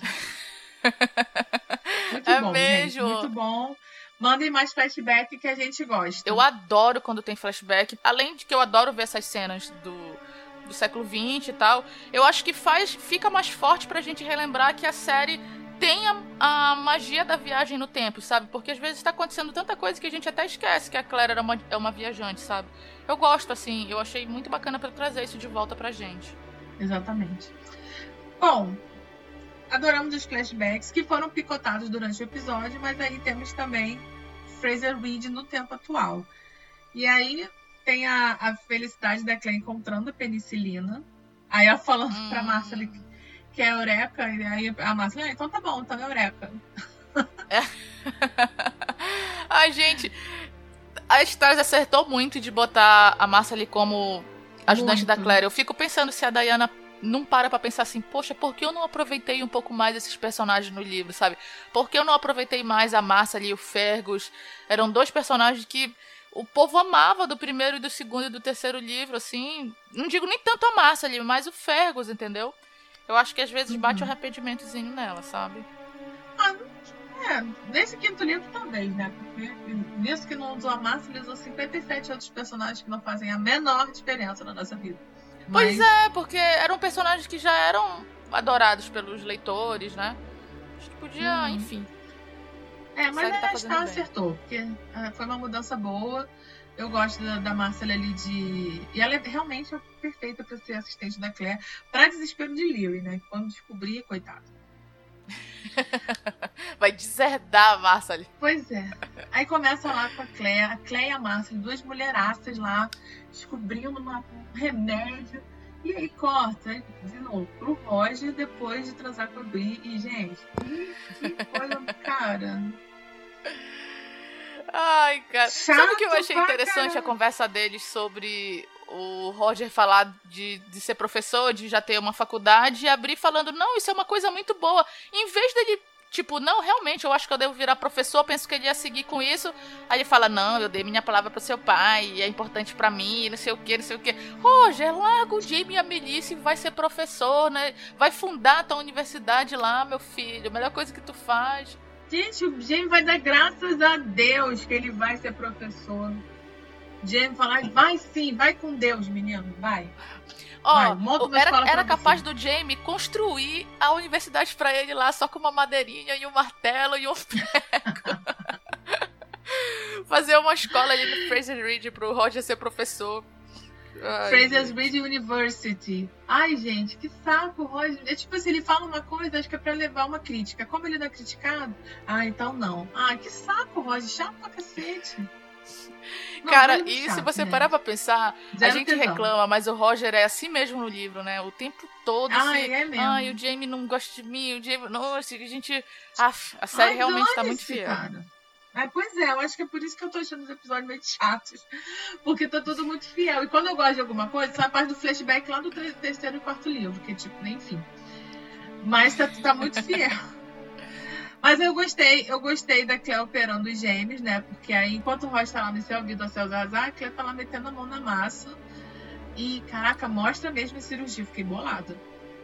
Muito É bom, mesmo. gente. Muito bom. Mandem mais flashback que a gente gosta. Eu adoro quando tem flashback. Além de que eu adoro ver essas cenas do, do século XX e tal. Eu acho que faz fica mais forte pra gente relembrar que a série tem a, a magia da viagem no tempo, sabe? Porque às vezes tá acontecendo tanta coisa que a gente até esquece que a Claire era uma, é uma viajante, sabe? Eu gosto, assim, eu achei muito bacana pra trazer isso de volta pra gente. Exatamente. Bom, adoramos os flashbacks que foram picotados durante o episódio, mas aí temos também Fraser Reed no tempo atual. E aí tem a, a felicidade da Claire encontrando a penicilina. Aí ela falando Hum. pra Marcela que, é eureka, e aí a Marcela, ah, então tá bom, então é eureka. Ai, gente, a Stars acertou muito de botar a Márcia ali como ajudante Muito. da Claire. Eu fico pensando se a Diana não para pra pensar assim, poxa, por que eu não aproveitei um pouco mais esses personagens no livro, sabe? Por que eu não aproveitei mais a Márcia ali e o Fergus? Eram dois personagens que o povo amava do primeiro e do segundo e do terceiro livro, assim. Não digo nem tanto a Márcia ali, mas o Fergus, entendeu? Eu acho que às vezes bate Uhum. um arrependimentozinho nela, sabe? Ah, é, nesse quinto livro talvez, né? Porque nisso que não usou a Márcia, ele usou 57 outros personagens que não fazem a menor diferença na nossa vida. Pois Mas- é, porque eram personagens que já eram adorados pelos leitores, né? Acho que podia, Uhum. enfim. É, mas tá a Star bem. acertou, porque ah, foi uma mudança boa. Eu gosto da, da Marcela ali de. E ela é realmente perfeita para ser assistente da Claire, para desespero de Leary, né? Quando descobri, coitado. Vai deserdar a ali. Pois é. Aí começa lá com a Claire, a Claire e a Marcela, duas mulheraças lá, descobrindo uma- um remédio. E aí corta de novo pro Roger depois de transar com a Bri. E, gente, que coisa, cara. Ai, cara. Sabe o que eu Chato achei interessante a conversa deles sobre o Roger falar de, de ser professor, de já ter uma faculdade, e abrir falando, não, isso é uma coisa muito boa. Em vez dele, tipo, não, realmente, eu acho que eu devo virar professor, penso que ele ia seguir com isso. Aí ele fala, não, eu dei minha palavra pro seu pai, e é importante pra mim, não sei o que, não sei o que. Roger, larga o Jamie e a Melissa e vai ser professor, né? Vai fundar a tua universidade lá, meu filho. Melhor coisa que tu faz. Gente, o Jamie vai dar graças a Deus que ele vai ser professor. Jamie falar, vai sim, vai com Deus, menino, vai. Ó, uma era, era capaz do Jamie construir a universidade pra ele lá só com uma madeirinha e um martelo e um prego. Fazer uma escola ali no Fraser Reed pro Roger ser professor. Fraser's. Reed University. Ai, gente, que saco, Roger. É tipo assim, ele fala uma coisa, acho que é pra levar uma crítica. Como ele não é criticado, ah, então não. Ah, que saco, Roger, chato pra cacete. Não, Cara, muito e se chato, você gente. parar pra pensar, a Zero gente tesão. reclama, mas o Roger é assim mesmo no livro, né? O tempo todo. Ai, assim, é mesmo. Ai, o Jamie não gosta de mim, o Jamie. Nossa, a gente. Af, a série Ai, realmente tá muito fiel. Cara. Ah, pois é, eu acho que é por isso que eu tô achando os episódios meio chatos. Porque tá tudo muito fiel. E quando eu gosto de alguma coisa, sai a parte do flashback lá do terceiro e quarto livro, que tipo, nem enfim. Mas tá, tá muito fiel. Mas eu gostei, eu gostei da Cleo operando os gêmeos, né? Porque aí, enquanto o Ross tá lá no seu ouvido ao céu azar, a Cleo tá lá metendo a mão na massa. E, caraca, mostra mesmo a cirurgia. Fiquei bolada.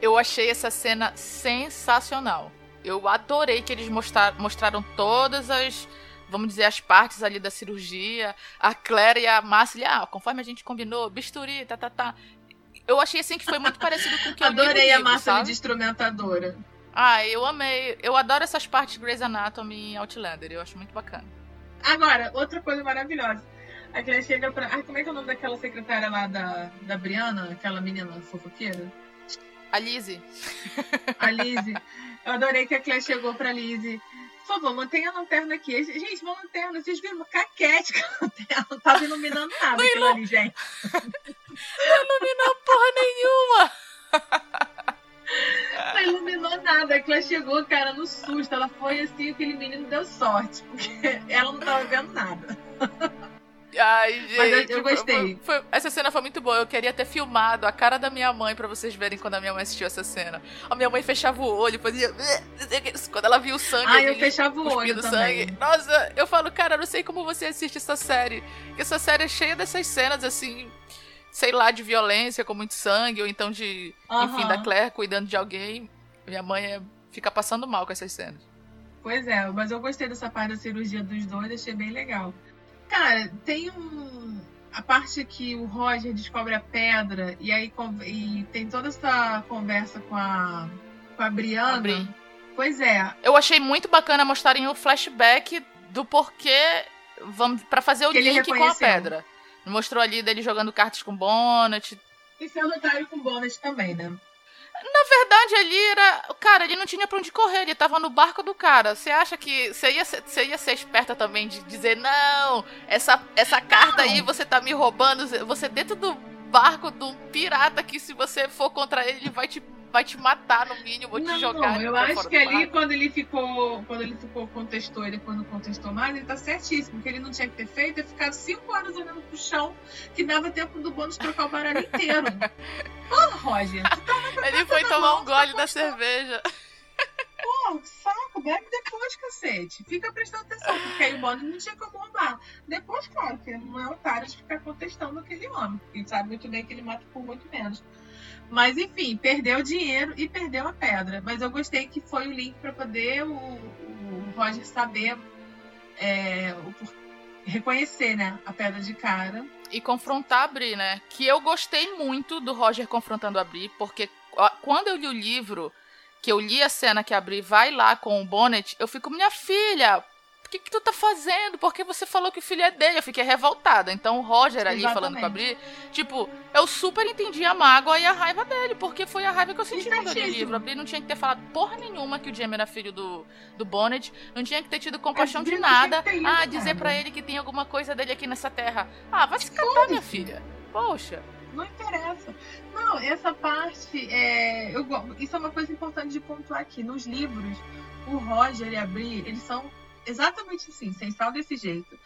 Eu achei essa cena sensacional. Eu adorei que eles mostrar, mostraram todas as, vamos dizer, as partes ali da cirurgia. A Claire e a Márcia, ali, ah, conforme a gente combinou, bisturi, tá, tá, tá. Eu achei assim que foi muito parecido com o que eu Adorei a livro, massa sabe? de instrumentadora. Ah, eu amei. Eu adoro essas partes de Grey's Anatomy e Outlander. Eu acho muito bacana. Agora, outra coisa maravilhosa. A Claire chega pra. Ai, como é que é o nome daquela secretária lá da, da Briana? Aquela menina fofoqueira? A Lizzie. A Lizzie. Eu adorei que a Claire chegou pra Lizzie. Por favor, mantenha a lanterna aqui. Gente, uma lanterna. Vocês viram uma caquete com a lanterna. Não tava iluminando nada Não aquilo ali, gente. Não iluminou porra nenhuma. Não iluminou nada. A Claire chegou, cara, no susto. Ela foi assim, aquele menino deu sorte. Porque ela não tava vendo nada. Ai, gente. Mas eu- eu gostei. foi- foi- essa cena foi muito boa. Eu queria ter filmado a cara da minha mãe pra vocês verem quando a minha mãe assistiu essa cena. A minha mãe fechava o olho, fazia. Quando ela viu o sangue. Ah, eu fechava o olho também. sangue. Nossa, eu falo, cara, eu não sei como você assiste essa série. Porque essa série é cheia dessas cenas assim. Sei lá, de violência com muito sangue, ou então de. Enfim, Aham. da Claire cuidando de alguém. Minha mãe é- fica passando mal com essas cenas. Pois é, mas eu gostei dessa parte da cirurgia dos dois, achei bem legal. Cara, tem um. A parte que o Roger descobre a pedra e aí e tem toda essa conversa com a, com a Brianna. A Bri. Pois é, Eu achei muito bacana mostrarem o flashback do porquê vamos para fazer o Que link com a pedra. Mostrou ali dele jogando cartas com Bonnet. e sendo otário com bônus também, né? Na verdade, ele era. Cara, ele não tinha pra onde correr, ele tava no barco do cara. Você acha que. Você ia, ser- você ia ser esperta também de dizer, não, essa, essa carta aí você tá me roubando. Você dentro do barco de um pirata que se você for contra ele, ele vai te, vai te matar no mínimo, vou te Não, jogar. não, eu acho que ali barco. quando ele ficou, quando ele ficou contestou e depois não contestou mais, ele tá certíssimo. O que ele não tinha que ter feito é ficar cinco horas olhando pro chão, que dava tempo do bônus trocar o baralho inteiro. Porra, Roger, tu tá Ele foi tomar um tá gole da postando. cerveja. Pô, saco, bebe depois, cacete. Fica prestando atenção, porque aí o bônus não tinha como roubar. Depois, claro, que não é otário de ficar contestando aquele homem. Ele sabe muito bem que ele mata por muito menos. Mas enfim, perdeu o dinheiro e perdeu a pedra. Mas eu gostei que foi o link para poder o, o Roger saber é, o reconhecer, né, a pedra de cara. e confrontar a Bri, né? Que eu gostei muito do Roger confrontando a Bri, porque quando eu li o livro, que eu li a cena que a Bri vai lá com o Bonnet, eu fico, minha filha, o que, que tu tá fazendo? Porque você falou que o filho é dele. Eu fiquei revoltada. Então o Roger ali falando com a Bri, tipo, eu super entendi a mágoa e a raiva dele, porque foi a raiva que eu senti quando eu li o livro. A Bri não tinha que ter falado porra nenhuma que o Jamie era filho do, do Bonnet, não tinha que ter tido compaixão de nada. ido Ah, dizer pra ele que tem alguma coisa dele aqui nessa terra. Ah, vai se catar, minha filha. Poxa. Não interessa. Não, essa parte é. Eu, isso é uma coisa importante de pontuar aqui. Nos livros, o Roger e a Bri, eles são exatamente assim, sem sal desse jeito.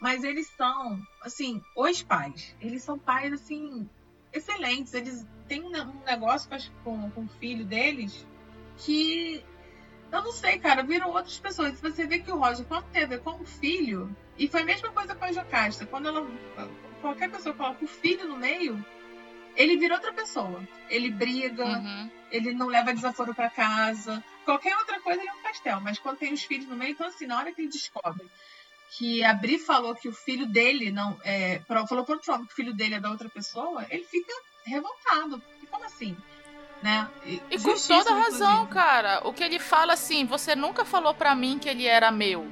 Mas eles são, assim, os pais. Eles são pais, assim, excelentes. Eles têm um ne- negócio com, com, o filho deles que. Eu não sei, cara, viram outras pessoas. Você vê que o Roger, quando teve com o filho, e foi a mesma coisa com a Jocasta, quando ela. Qualquer pessoa coloca o filho no meio, ele vira outra pessoa. Ele briga, Uhum. ele não leva desaforo pra casa. Qualquer outra coisa ele é um pastel. Mas quando tem os filhos no meio, então assim, na hora que ele descobre que a Bri falou que o filho dele não. É, falou pro Trump que o filho dele é da outra pessoa, ele fica revoltado. Porque como assim? Né? E com Justíssimo, toda razão, inclusive. cara. O que ele fala assim, você nunca falou pra mim que ele era meu.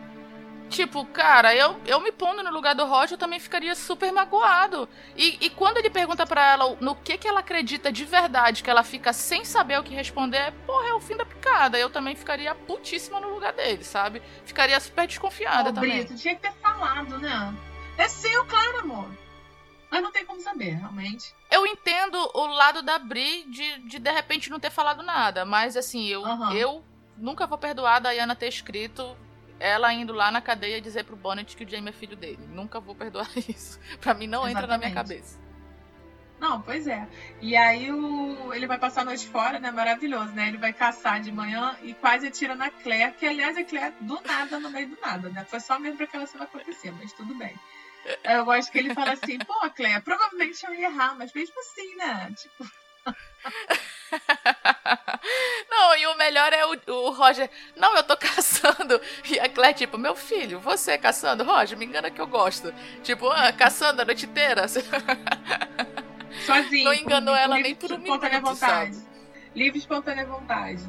Tipo, cara, eu, eu me pondo no lugar do Roger, eu também ficaria super magoado. E, e quando ele pergunta pra ela no que que ela acredita de verdade, que ela fica sem saber o que responder, porra, é o fim da picada. Eu também ficaria putíssima no lugar dele, sabe? Ficaria super desconfiada Ô, também. Brito, tinha que ter falado, né? É seu, claro, amor. Mas não tem como saber, realmente. Eu entendo o lado da Bri de, de de repente não ter falado nada, mas assim, eu, Aham. eu nunca vou perdoar a Diana ter escrito ela indo lá na cadeia dizer pro Bonnet que o Jamie é filho dele. Nunca vou perdoar isso. Pra mim não entra na minha Exatamente. cabeça. Não, pois é. E aí o... ele vai passar a noite fora, né? Maravilhoso, né? Ele vai caçar de manhã e quase atira na Claire, que aliás a Claire do nada, no meio do nada, né? Foi só mesmo pra aquela cena acontecer, mas tudo bem. Eu gosto que ele fala assim, pô, Claire, provavelmente eu ia errar, mas mesmo assim, né? Tipo, não, e o melhor é o, o Roger. Não, eu tô caçando. E a Claire, tipo, meu filho, você caçando? Roger, me engana que eu gosto. Tipo, ah, caçando a noite inteira. sozinho. Não enganou ela nem por um espontânea minuto, vontade. sabe? Livre espontânea vontade.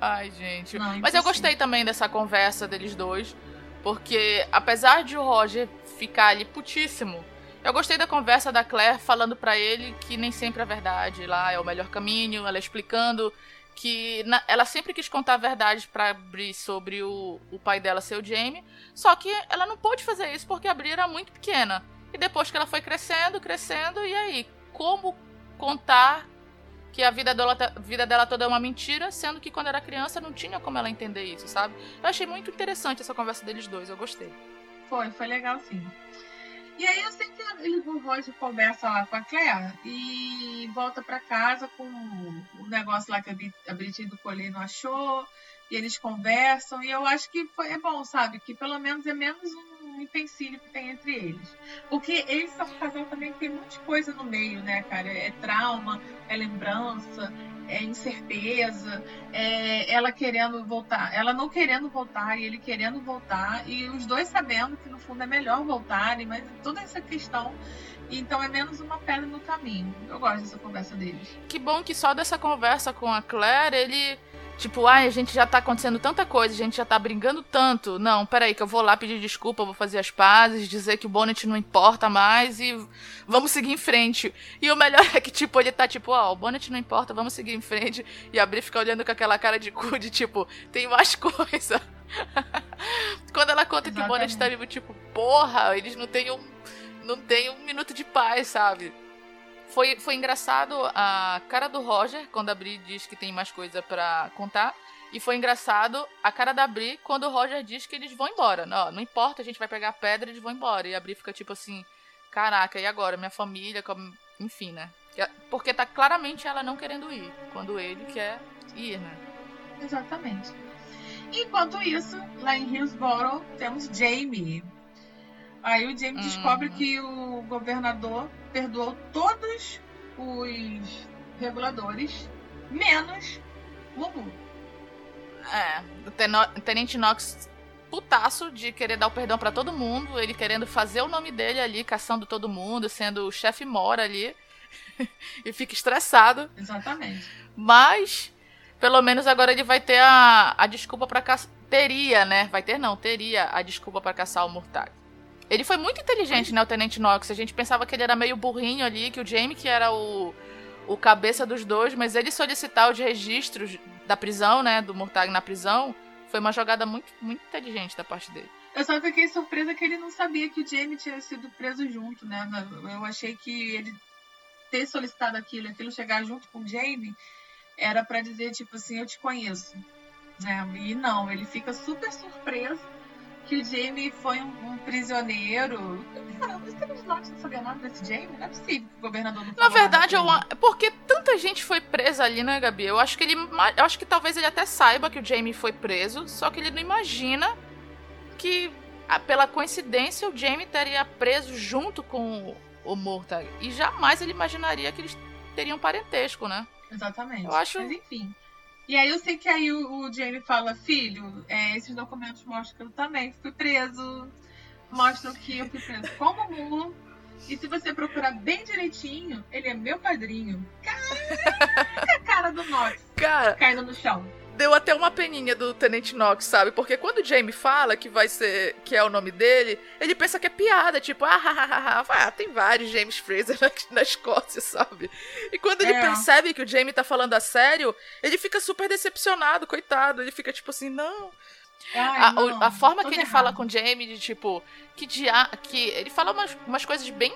Ai, gente. Não, Mas eu gostei também dessa conversa deles dois. Porque apesar de o Roger ficar ali putíssimo, Eu gostei da conversa da Claire falando para ele que nem sempre a verdade lá é o melhor caminho, ela explicando que na, ela sempre quis contar a verdade para Bri sobre o, o pai dela ser o Jamie, só que ela não pôde fazer isso porque a Bri era muito pequena. E depois que ela foi crescendo, crescendo, e aí? Como contar que a vida dela, vida dela toda é uma mentira, sendo que quando era criança não tinha como ela entender isso, sabe? Eu achei muito interessante essa conversa deles dois, eu gostei. Foi, foi legal sim. E aí eu sei que ele, o Roger conversa lá com a Claire e volta para casa com o negócio lá que a Britney do Colê não achou, e eles conversam, e eu acho que foi, é bom, sabe? Que pelo menos é menos um empecilho que tem entre eles. Porque eles são um casal também que tem muita coisa no meio, né, cara? É trauma, é lembrança, é incerteza, é ela querendo voltar, ela não querendo voltar e ele querendo voltar, e os dois sabendo que no fundo é melhor voltarem, mas toda essa questão. Então é menos uma pedra no caminho. Eu gosto dessa conversa deles. Que bom que só dessa conversa com a Claire ele Tipo, ai, a gente já tá acontecendo tanta coisa, a gente já tá brigando tanto. Não, peraí, que eu vou lá pedir desculpa, vou fazer as pazes, dizer que o Bonnet não importa mais e vamos seguir em frente. E o melhor é que, tipo, ele tá tipo, ó, oh, o Bonnet não importa, vamos seguir em frente. E a Bri fica olhando com aquela cara de cu de tipo, tem mais coisa. Quando ela conta Exatamente. que o Bonnet tá vivo, tipo, porra, eles não têm um. Não tem um minuto de paz, sabe? Foi, foi engraçado a cara do Roger quando a Bri diz que tem mais coisa para contar. E foi engraçado a cara da Bri quando o Roger diz que eles vão embora. Não, não importa, a gente vai pegar a pedra e eles vão embora. E a Bri fica tipo assim: caraca, e agora? Minha família, como... enfim, né? Porque tá claramente ela não querendo ir, quando ele quer ir, né? Exatamente. Enquanto isso, lá em Hillsborough, temos Jamie. Aí o Jamie hum. descobre que o governador perdoou todos os reguladores, menos Mumu. É, o Tenente Knox putaço de querer dar o perdão para todo mundo, ele querendo fazer o nome dele ali, caçando todo mundo, sendo o chefe mora ali. e fica estressado. Exatamente. Mas, pelo menos agora ele vai ter a, a desculpa para caçar. Teria, né? Vai ter não, teria a desculpa para caçar o Murtag. Ele foi muito inteligente, né, o Tenente Knox. A gente pensava que ele era meio burrinho ali, que o Jamie que era o, o cabeça dos dois, mas ele solicitar os registros da prisão, né, do Murtag na prisão, foi uma jogada muito, muito inteligente da parte dele. Eu só fiquei surpresa que ele não sabia que o Jamie tinha sido preso junto, né? Eu achei que ele ter solicitado aquilo, aquilo chegar junto com o Jamie, era para dizer, tipo assim, eu te conheço. Né? E não, ele fica super surpreso que o Jamie foi um, um prisioneiro. Caramba, os Estados não sabia nada desse Jamie? Não é possível que o governador não Na verdade, eu, porque tanta gente foi presa ali, né, Gabi? Eu acho que ele. Eu acho que talvez ele até saiba que o Jamie foi preso, só que ele não imagina que, pela coincidência, o Jamie estaria preso junto com o Murtag. E jamais ele imaginaria que eles teriam parentesco, né? Exatamente. Eu acho. Mas enfim. E aí eu sei que aí o, o Jamie fala, filho, é, esses documentos mostram que eu também fui preso, mostram que eu fui preso como mulo. E se você procurar bem direitinho, ele é meu padrinho. Caraca, a cara do Nox. Cara, caindo no chão deu até uma peninha do Tenente Knox, sabe? Porque quando o Jamie fala que vai ser. que é o nome dele, ele pensa que é piada, tipo, ah, ah, ah tem vários James Fraser na, na Escócia, sabe? E quando ele é. percebe que o Jamie tá falando a sério, ele fica super decepcionado, coitado. Ele fica tipo assim, não. Ai, a, não, a, forma que ele errado. fala com o Jamie, de tipo, que dia. que ele fala umas, umas coisas bem,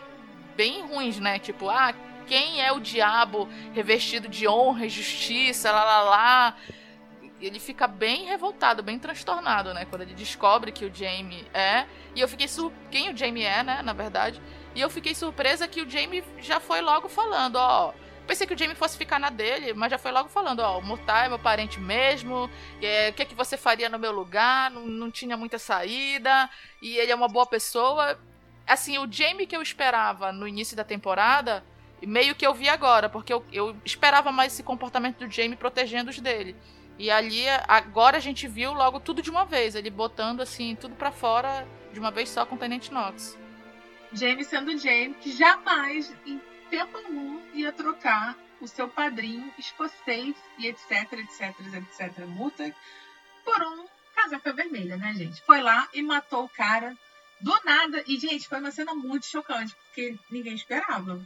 bem ruins, né? Tipo, ah, quem é o diabo revestido de honra e justiça, lá lá lá ele fica bem revoltado, bem transtornado, né? Quando ele descobre que o Jamie é. E eu fiquei sur... quem o Jamie é, né? Na verdade. E eu fiquei surpresa que o Jamie já foi logo falando, ó. Pensei que o Jamie fosse ficar na dele, mas já foi logo falando, ó, o Murtai é meu parente mesmo, é, o que, é que você faria no meu lugar? Não, não tinha muita saída, e ele é uma boa pessoa. Assim, o Jamie que eu esperava no início da temporada, meio que eu vi agora, porque eu, eu esperava mais esse comportamento do Jamie protegendo os dele. E ali, agora a gente viu logo tudo de uma vez, ele botando assim, tudo para fora de uma vez só com o Tenente Knox. James sendo James, que jamais, em tempo algum, ia trocar o seu padrinho escocês e etc, etc, etc, multa, por um casaca vermelha, né, gente? Foi lá e matou o cara Do nada. E, gente, foi uma cena muito chocante, porque ninguém esperava.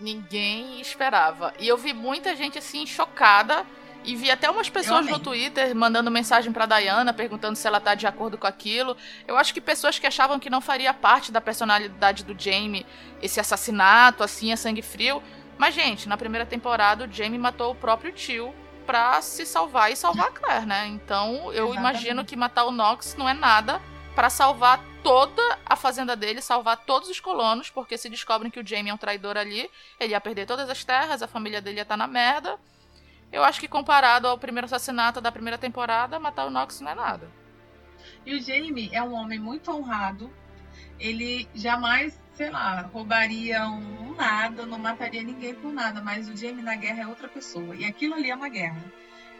Ninguém esperava. E eu vi muita gente assim chocada. E vi até umas pessoas no Twitter mandando mensagem pra Diana, perguntando se ela tá de acordo com aquilo. Eu acho que pessoas que achavam que não faria parte da personalidade do Jamie esse assassinato, assim, a sangue frio. Mas, gente, na primeira temporada o Jamie matou o próprio tio pra se salvar e salvar a Claire, né? Então eu Exatamente. imagino que matar o Nox não é nada para salvar toda a fazenda dele, salvar todos os colonos, porque se descobrem que o Jamie é um traidor ali, ele ia perder todas as terras, a família dele ia estar tá na merda. Eu acho que comparado ao primeiro assassinato da primeira temporada, matar o Nox não é nada. E o Jamie é um homem muito honrado. Ele jamais, sei lá, roubaria um nada, não mataria ninguém por nada, mas o Jamie na guerra é outra pessoa. E aquilo ali é uma guerra.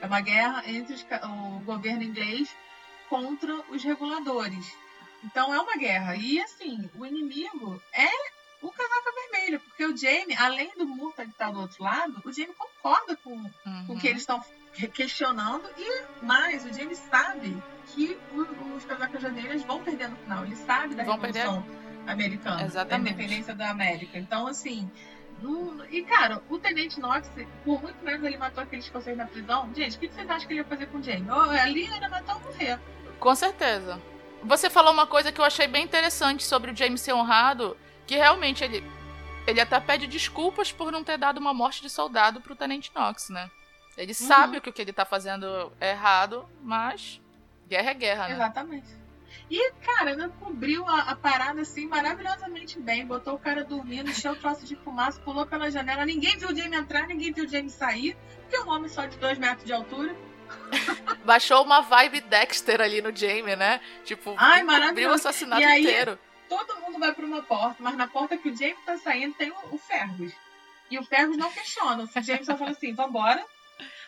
É uma guerra entre os, o governo inglês contra os reguladores. Então é uma guerra. E assim, o inimigo é o casaca vermelho, porque o Jamie, além do Murta que está do outro lado, o Jamie concorda com, uhum. com o que eles estão questionando e mais, o Jamie sabe que os casacas vermelhos vão perder no final. Ele sabe da vão Revolução perder. Americana, Exatamente. da independência da América. Então, assim, e, cara, o Tenente Knox, por muito menos ele matou aqueles escocês na prisão. Gente, o que vocês acham que ele ia fazer com o Jamie? Ali era matar ou morrer. Com certeza. Você falou uma coisa que eu achei bem interessante sobre o James ser honrado, que realmente ele ele até pede desculpas por não ter dado uma morte de soldado pro Tenente Knox, né? Ele uhum. sabe que o que ele tá fazendo é errado, mas guerra é guerra, né? Exatamente. E, cara, né, cobriu a, a, parada assim maravilhosamente bem. Botou o cara dormindo, encheu o troço de fumaça, pulou pela janela. Ninguém viu o Jamie entrar, ninguém viu o Jamie sair. Porque é um homem só de dois metros de altura. Baixou uma vibe Dexter ali no Jamie, né? Tipo, Ai, cobriu o assassinato aí, inteiro. Todo mundo vai pra uma porta, mas na porta que o Jamie tá saindo tem o, o Fergus. E o Fergus não questiona. O James só fala assim: vambora.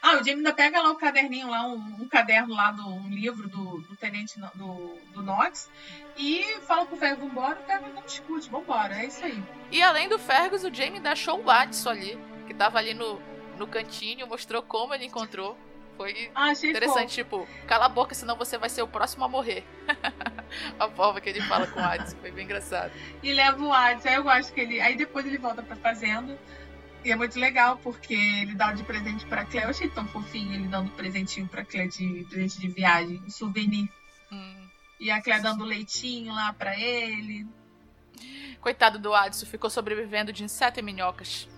Ah, o Jamie ainda pega lá o caderninho, lá, um, um caderno lá do um livro do, do tenente do, do Knox e fala pro Fergus, vambora, o Fergus não discute, vambora, é isso aí. E além do Fergus, o Jamie dá show o Adson ali, que tava ali no, no cantinho, mostrou como ele encontrou. Foi ah, interessante, tipo, cala a boca, senão você vai ser o próximo a morrer. a forma que ele fala com o Adson, foi bem engraçado. E leva o Adson, aí eu gosto que ele. Aí depois ele volta pra fazenda. E é muito legal, porque ele dá de presente pra Clé. Eu achei tão fofinho ele dando presentinho pra Clé de presente de viagem, um souvenir. Hum. E a Clé dando leitinho lá pra ele. Coitado do Adson, ficou sobrevivendo de inseto e minhocas.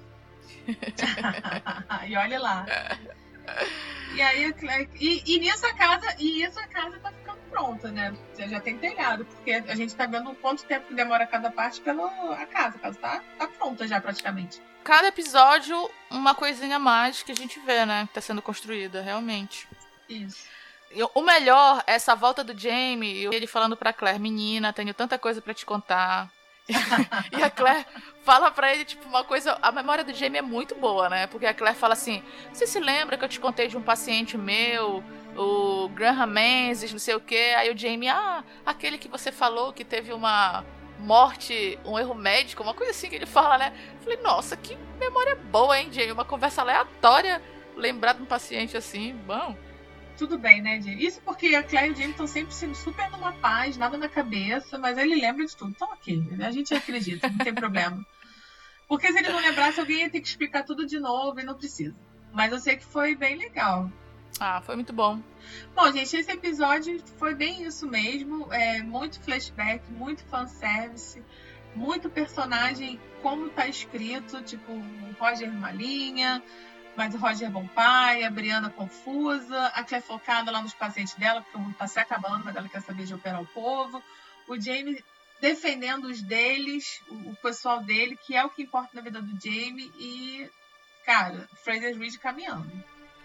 e olha lá. E aí, e, e nessa casa, e essa casa tá ficando pronta, né? Já, já tem telhado, porque a gente tá vendo quanto tempo que demora cada parte pela a casa. A casa tá, tá pronta já praticamente. Cada episódio, uma coisinha mais que a gente vê, né? Que tá sendo construída, realmente. Isso. O melhor é essa volta do Jamie, ele falando pra Claire, menina, tenho tanta coisa para te contar. e a Claire fala pra ele, tipo, uma coisa. A memória do Jamie é muito boa, né? Porque a Claire fala assim: Você se lembra que eu te contei de um paciente meu, o Graham Menzies, não sei o quê? Aí o Jamie, ah, aquele que você falou que teve uma morte, um erro médico, uma coisa assim que ele fala, né? Eu falei, nossa, que memória boa, hein, Jamie? Uma conversa aleatória, lembrar de um paciente assim, bom tudo bem, né, Jim? Isso porque a Claire e o Jamie estão sempre sendo super numa paz, nada na cabeça, mas ele lembra de tudo. Então, ok, né? a gente acredita, não tem problema. Porque se ele não lembrasse, alguém ia ter que explicar tudo de novo e não precisa. Mas eu sei que foi bem legal. Ah, foi muito bom. Bom, gente, esse episódio foi bem isso mesmo. É, muito flashback, muito fanservice, muito personagem como tá escrito, tipo Roger Malinha, mas o Roger bom pai, a Briana confusa, a Claire focada lá nos pacientes dela, porque o mundo está se acabando, mas ela quer saber de operar o povo. O Jamie defendendo os deles, o, o pessoal dele, que é o que importa na vida do Jamie, e, cara, Fraser Reed caminhando.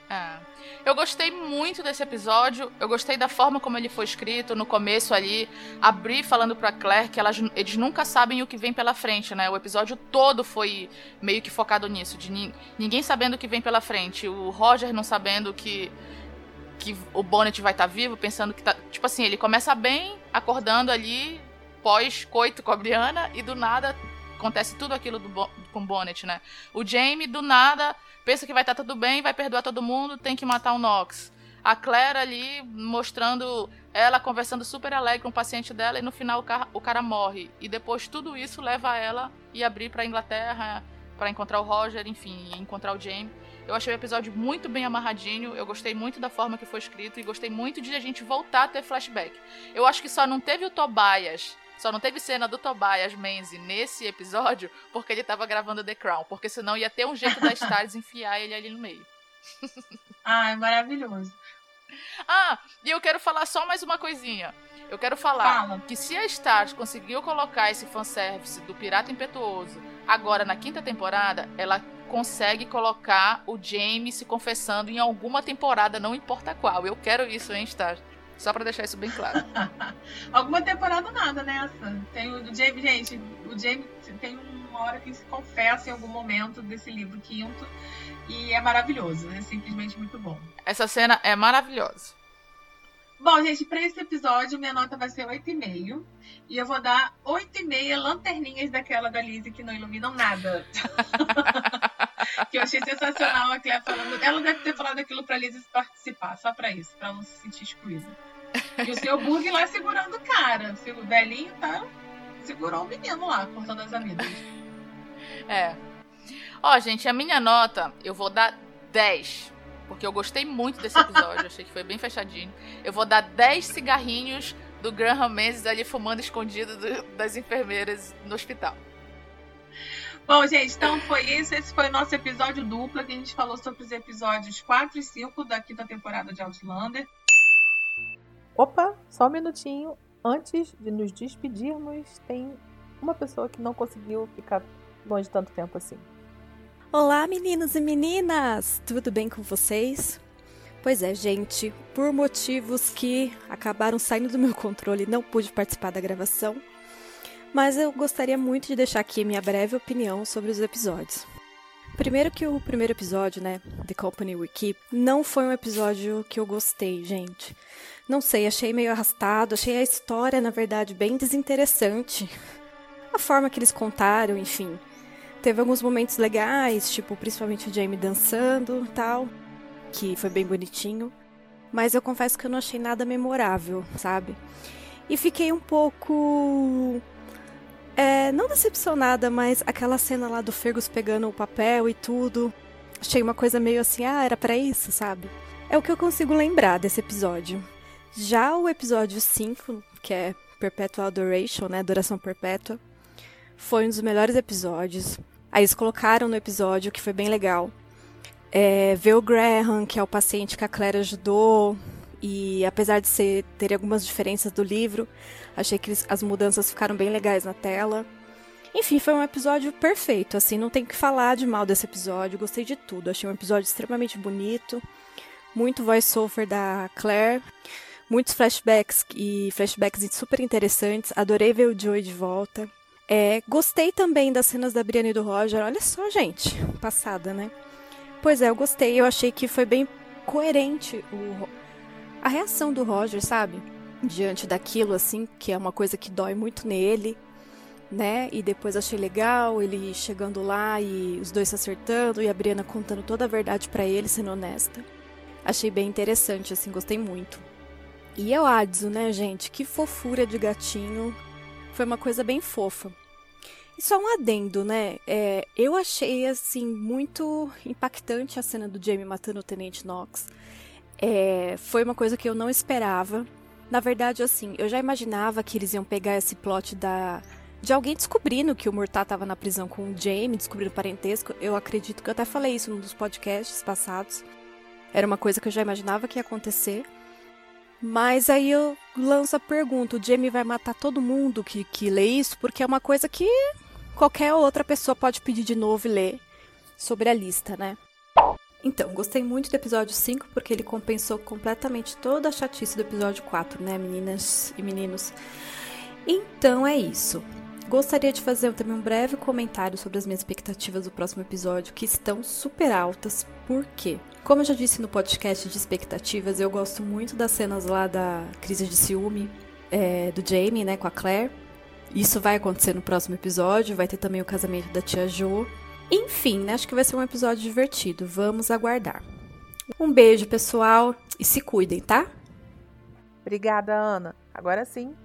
É. Eu gostei muito desse episódio. Eu gostei da forma como ele foi escrito no começo ali. Abrir falando pra Claire que elas, eles nunca sabem o que vem pela frente, né? O episódio todo foi meio que focado nisso, de ni ninguém sabendo o que vem pela frente. O Roger não sabendo que que o Bonnet vai estar tá vivo, pensando que tá. Tipo assim, ele começa bem, acordando ali, pós-coito com a Briana, e do nada acontece tudo aquilo do, com o Bonnet, né? O Jamie, do nada pensa que vai estar tá tudo bem, vai perdoar todo mundo, tem que matar o Nox. A Claire ali mostrando ela conversando super alegre com o paciente dela e no final o cara, o cara morre. E depois tudo isso leva ela e abrir para Inglaterra para encontrar o Roger, enfim, encontrar o Jamie. Eu achei o episódio muito bem amarradinho, eu gostei muito da forma que foi escrito e gostei muito de a gente voltar a ter flashback. Eu acho que só não teve o Tobias, só não teve cena do Tobias Menzies nesse episódio porque ele tava gravando The Crown, porque senão ia ter um jeito da Stars enfiar ele ali no meio. ah, é maravilhoso. Ah, e eu quero falar só mais uma coisinha. Eu quero falar Fala. que se a Stars conseguiu colocar esse fanservice do Pirata Impetuoso agora na quinta temporada, ela consegue colocar o James se confessando em alguma temporada, não importa qual. Eu quero isso, hein, Stars? Só para deixar isso bem claro. alguma temporada nada nessa. Tem o James, gente, o James tem uma hora que se confessa em algum momento desse livro quinto e é maravilhoso, é simplesmente muito bom. Essa cena é maravilhosa. Bom, gente, para esse episódio, minha nota vai ser 8,5. E eu vou dar 8,5 lanterninhas daquela da Lizzie que não iluminam nada. que eu achei sensacional a falando. Ela deve ter falado aquilo pra Lizzie participar, só pra isso, pra não se sentir excluída. E o seu Bug lá segurando o cara. O velhinho tá. Segurou o menino lá, cortando as amigas. É. Ó, gente, a minha nota, eu vou dar 10 porque eu gostei muito desse episódio, achei que foi bem fechadinho. Eu vou dar 10 cigarrinhos do Graham Menzies ali fumando escondido do, das enfermeiras no hospital. Bom, gente, então foi isso. Esse foi o nosso episódio duplo, que a gente falou sobre os episódios 4 e 5 da quinta temporada de Outlander. Opa, só um minutinho. Antes de nos despedirmos, tem uma pessoa que não conseguiu ficar longe tanto tempo assim. Olá, meninos e meninas! Tudo bem com vocês? Pois é, gente, por motivos que acabaram saindo do meu controle, não pude participar da gravação, mas eu gostaria muito de deixar aqui minha breve opinião sobre os episódios. Primeiro que o primeiro episódio, né, The Company We Keep, não foi um episódio que eu gostei, gente. Não sei, achei meio arrastado, achei a história, na verdade, bem desinteressante. A forma que eles contaram, enfim. Teve alguns momentos legais, tipo, principalmente o Jamie dançando tal, que foi bem bonitinho. Mas eu confesso que eu não achei nada memorável, sabe? E fiquei um pouco. É, não decepcionada, mas aquela cena lá do Fergus pegando o papel e tudo. Achei uma coisa meio assim, ah, era para isso, sabe? É o que eu consigo lembrar desse episódio. Já o episódio 5, que é Perpetual Adoration, né? Adoração Perpétua, foi um dos melhores episódios. Aí eles colocaram no episódio, que foi bem legal. É, ver o Graham, que é o paciente que a Claire ajudou. E apesar de ser, ter algumas diferenças do livro, achei que as mudanças ficaram bem legais na tela. Enfim, foi um episódio perfeito, assim, não tem que falar de mal desse episódio, gostei de tudo. Achei um episódio extremamente bonito, muito voice-over da Claire, muitos flashbacks e flashbacks super interessantes. Adorei ver o Joey de volta. É, gostei também das cenas da Brienne e do Roger. Olha só, gente, passada, né? Pois é, eu gostei. Eu achei que foi bem coerente o, a reação do Roger, sabe? Diante daquilo, assim, que é uma coisa que dói muito nele, né? E depois achei legal ele chegando lá e os dois se acertando e a Brianna contando toda a verdade para ele, sendo honesta. Achei bem interessante, assim, gostei muito. E é o Adso, né, gente? Que fofura de gatinho. Foi uma coisa bem fofa. E só um adendo, né? É, eu achei, assim, muito impactante a cena do Jamie matando o Tenente Knox. É, foi uma coisa que eu não esperava. Na verdade, assim, eu já imaginava que eles iam pegar esse plot da de alguém descobrindo que o Murtaugh estava na prisão com o Jamie, descobrindo parentesco. Eu acredito que eu até falei isso num dos podcasts passados. Era uma coisa que eu já imaginava que ia acontecer. Mas aí eu lanço a pergunta: o Jamie vai matar todo mundo que, que lê isso? Porque é uma coisa que qualquer outra pessoa pode pedir de novo e ler sobre a lista, né? Então, gostei muito do episódio 5 porque ele compensou completamente toda a chatice do episódio 4, né, meninas e meninos? Então é isso. Gostaria de fazer também um breve comentário sobre as minhas expectativas do próximo episódio, que estão super altas. Por quê? Como eu já disse no podcast de expectativas, eu gosto muito das cenas lá da crise de ciúme é, do Jamie, né, com a Claire. Isso vai acontecer no próximo episódio. Vai ter também o casamento da tia Jo. Enfim, né, acho que vai ser um episódio divertido. Vamos aguardar. Um beijo, pessoal. E se cuidem, tá? Obrigada, Ana. Agora sim.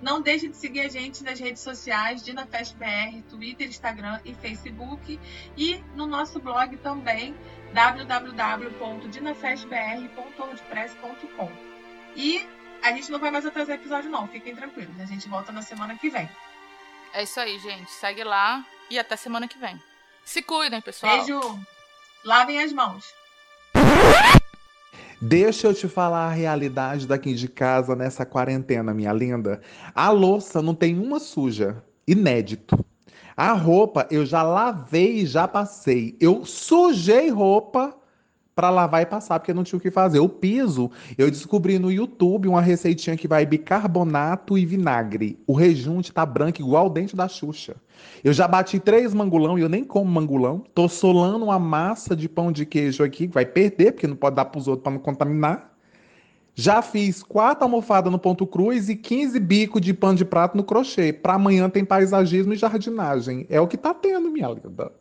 Não deixe de seguir a gente nas redes sociais, DinaFestBR, Twitter, Instagram e Facebook. E no nosso blog também, www.dinafestbr.wordpress.com. E a gente não vai mais atrasar episódio, não. Fiquem tranquilos. A gente volta na semana que vem. É isso aí, gente. Segue lá e até semana que vem. Se cuidem, pessoal. Beijo. Lavem as mãos. Deixa eu te falar a realidade daqui de casa nessa quarentena, minha linda. A louça não tem uma suja. Inédito. A roupa eu já lavei e já passei. Eu sujei roupa para lavar e passar, porque não tinha o que fazer. O piso, eu descobri no YouTube uma receitinha que vai bicarbonato e vinagre. O rejunte tá branco igual o dente da Xuxa. Eu já bati três mangulão e eu nem como mangulão. Tô solando uma massa de pão de queijo aqui, que vai perder, porque não pode dar pros outros para não contaminar. Já fiz quatro almofadas no ponto cruz e 15 bicos de pano de prato no crochê. Para amanhã tem paisagismo e jardinagem. É o que tá tendo, minha linda.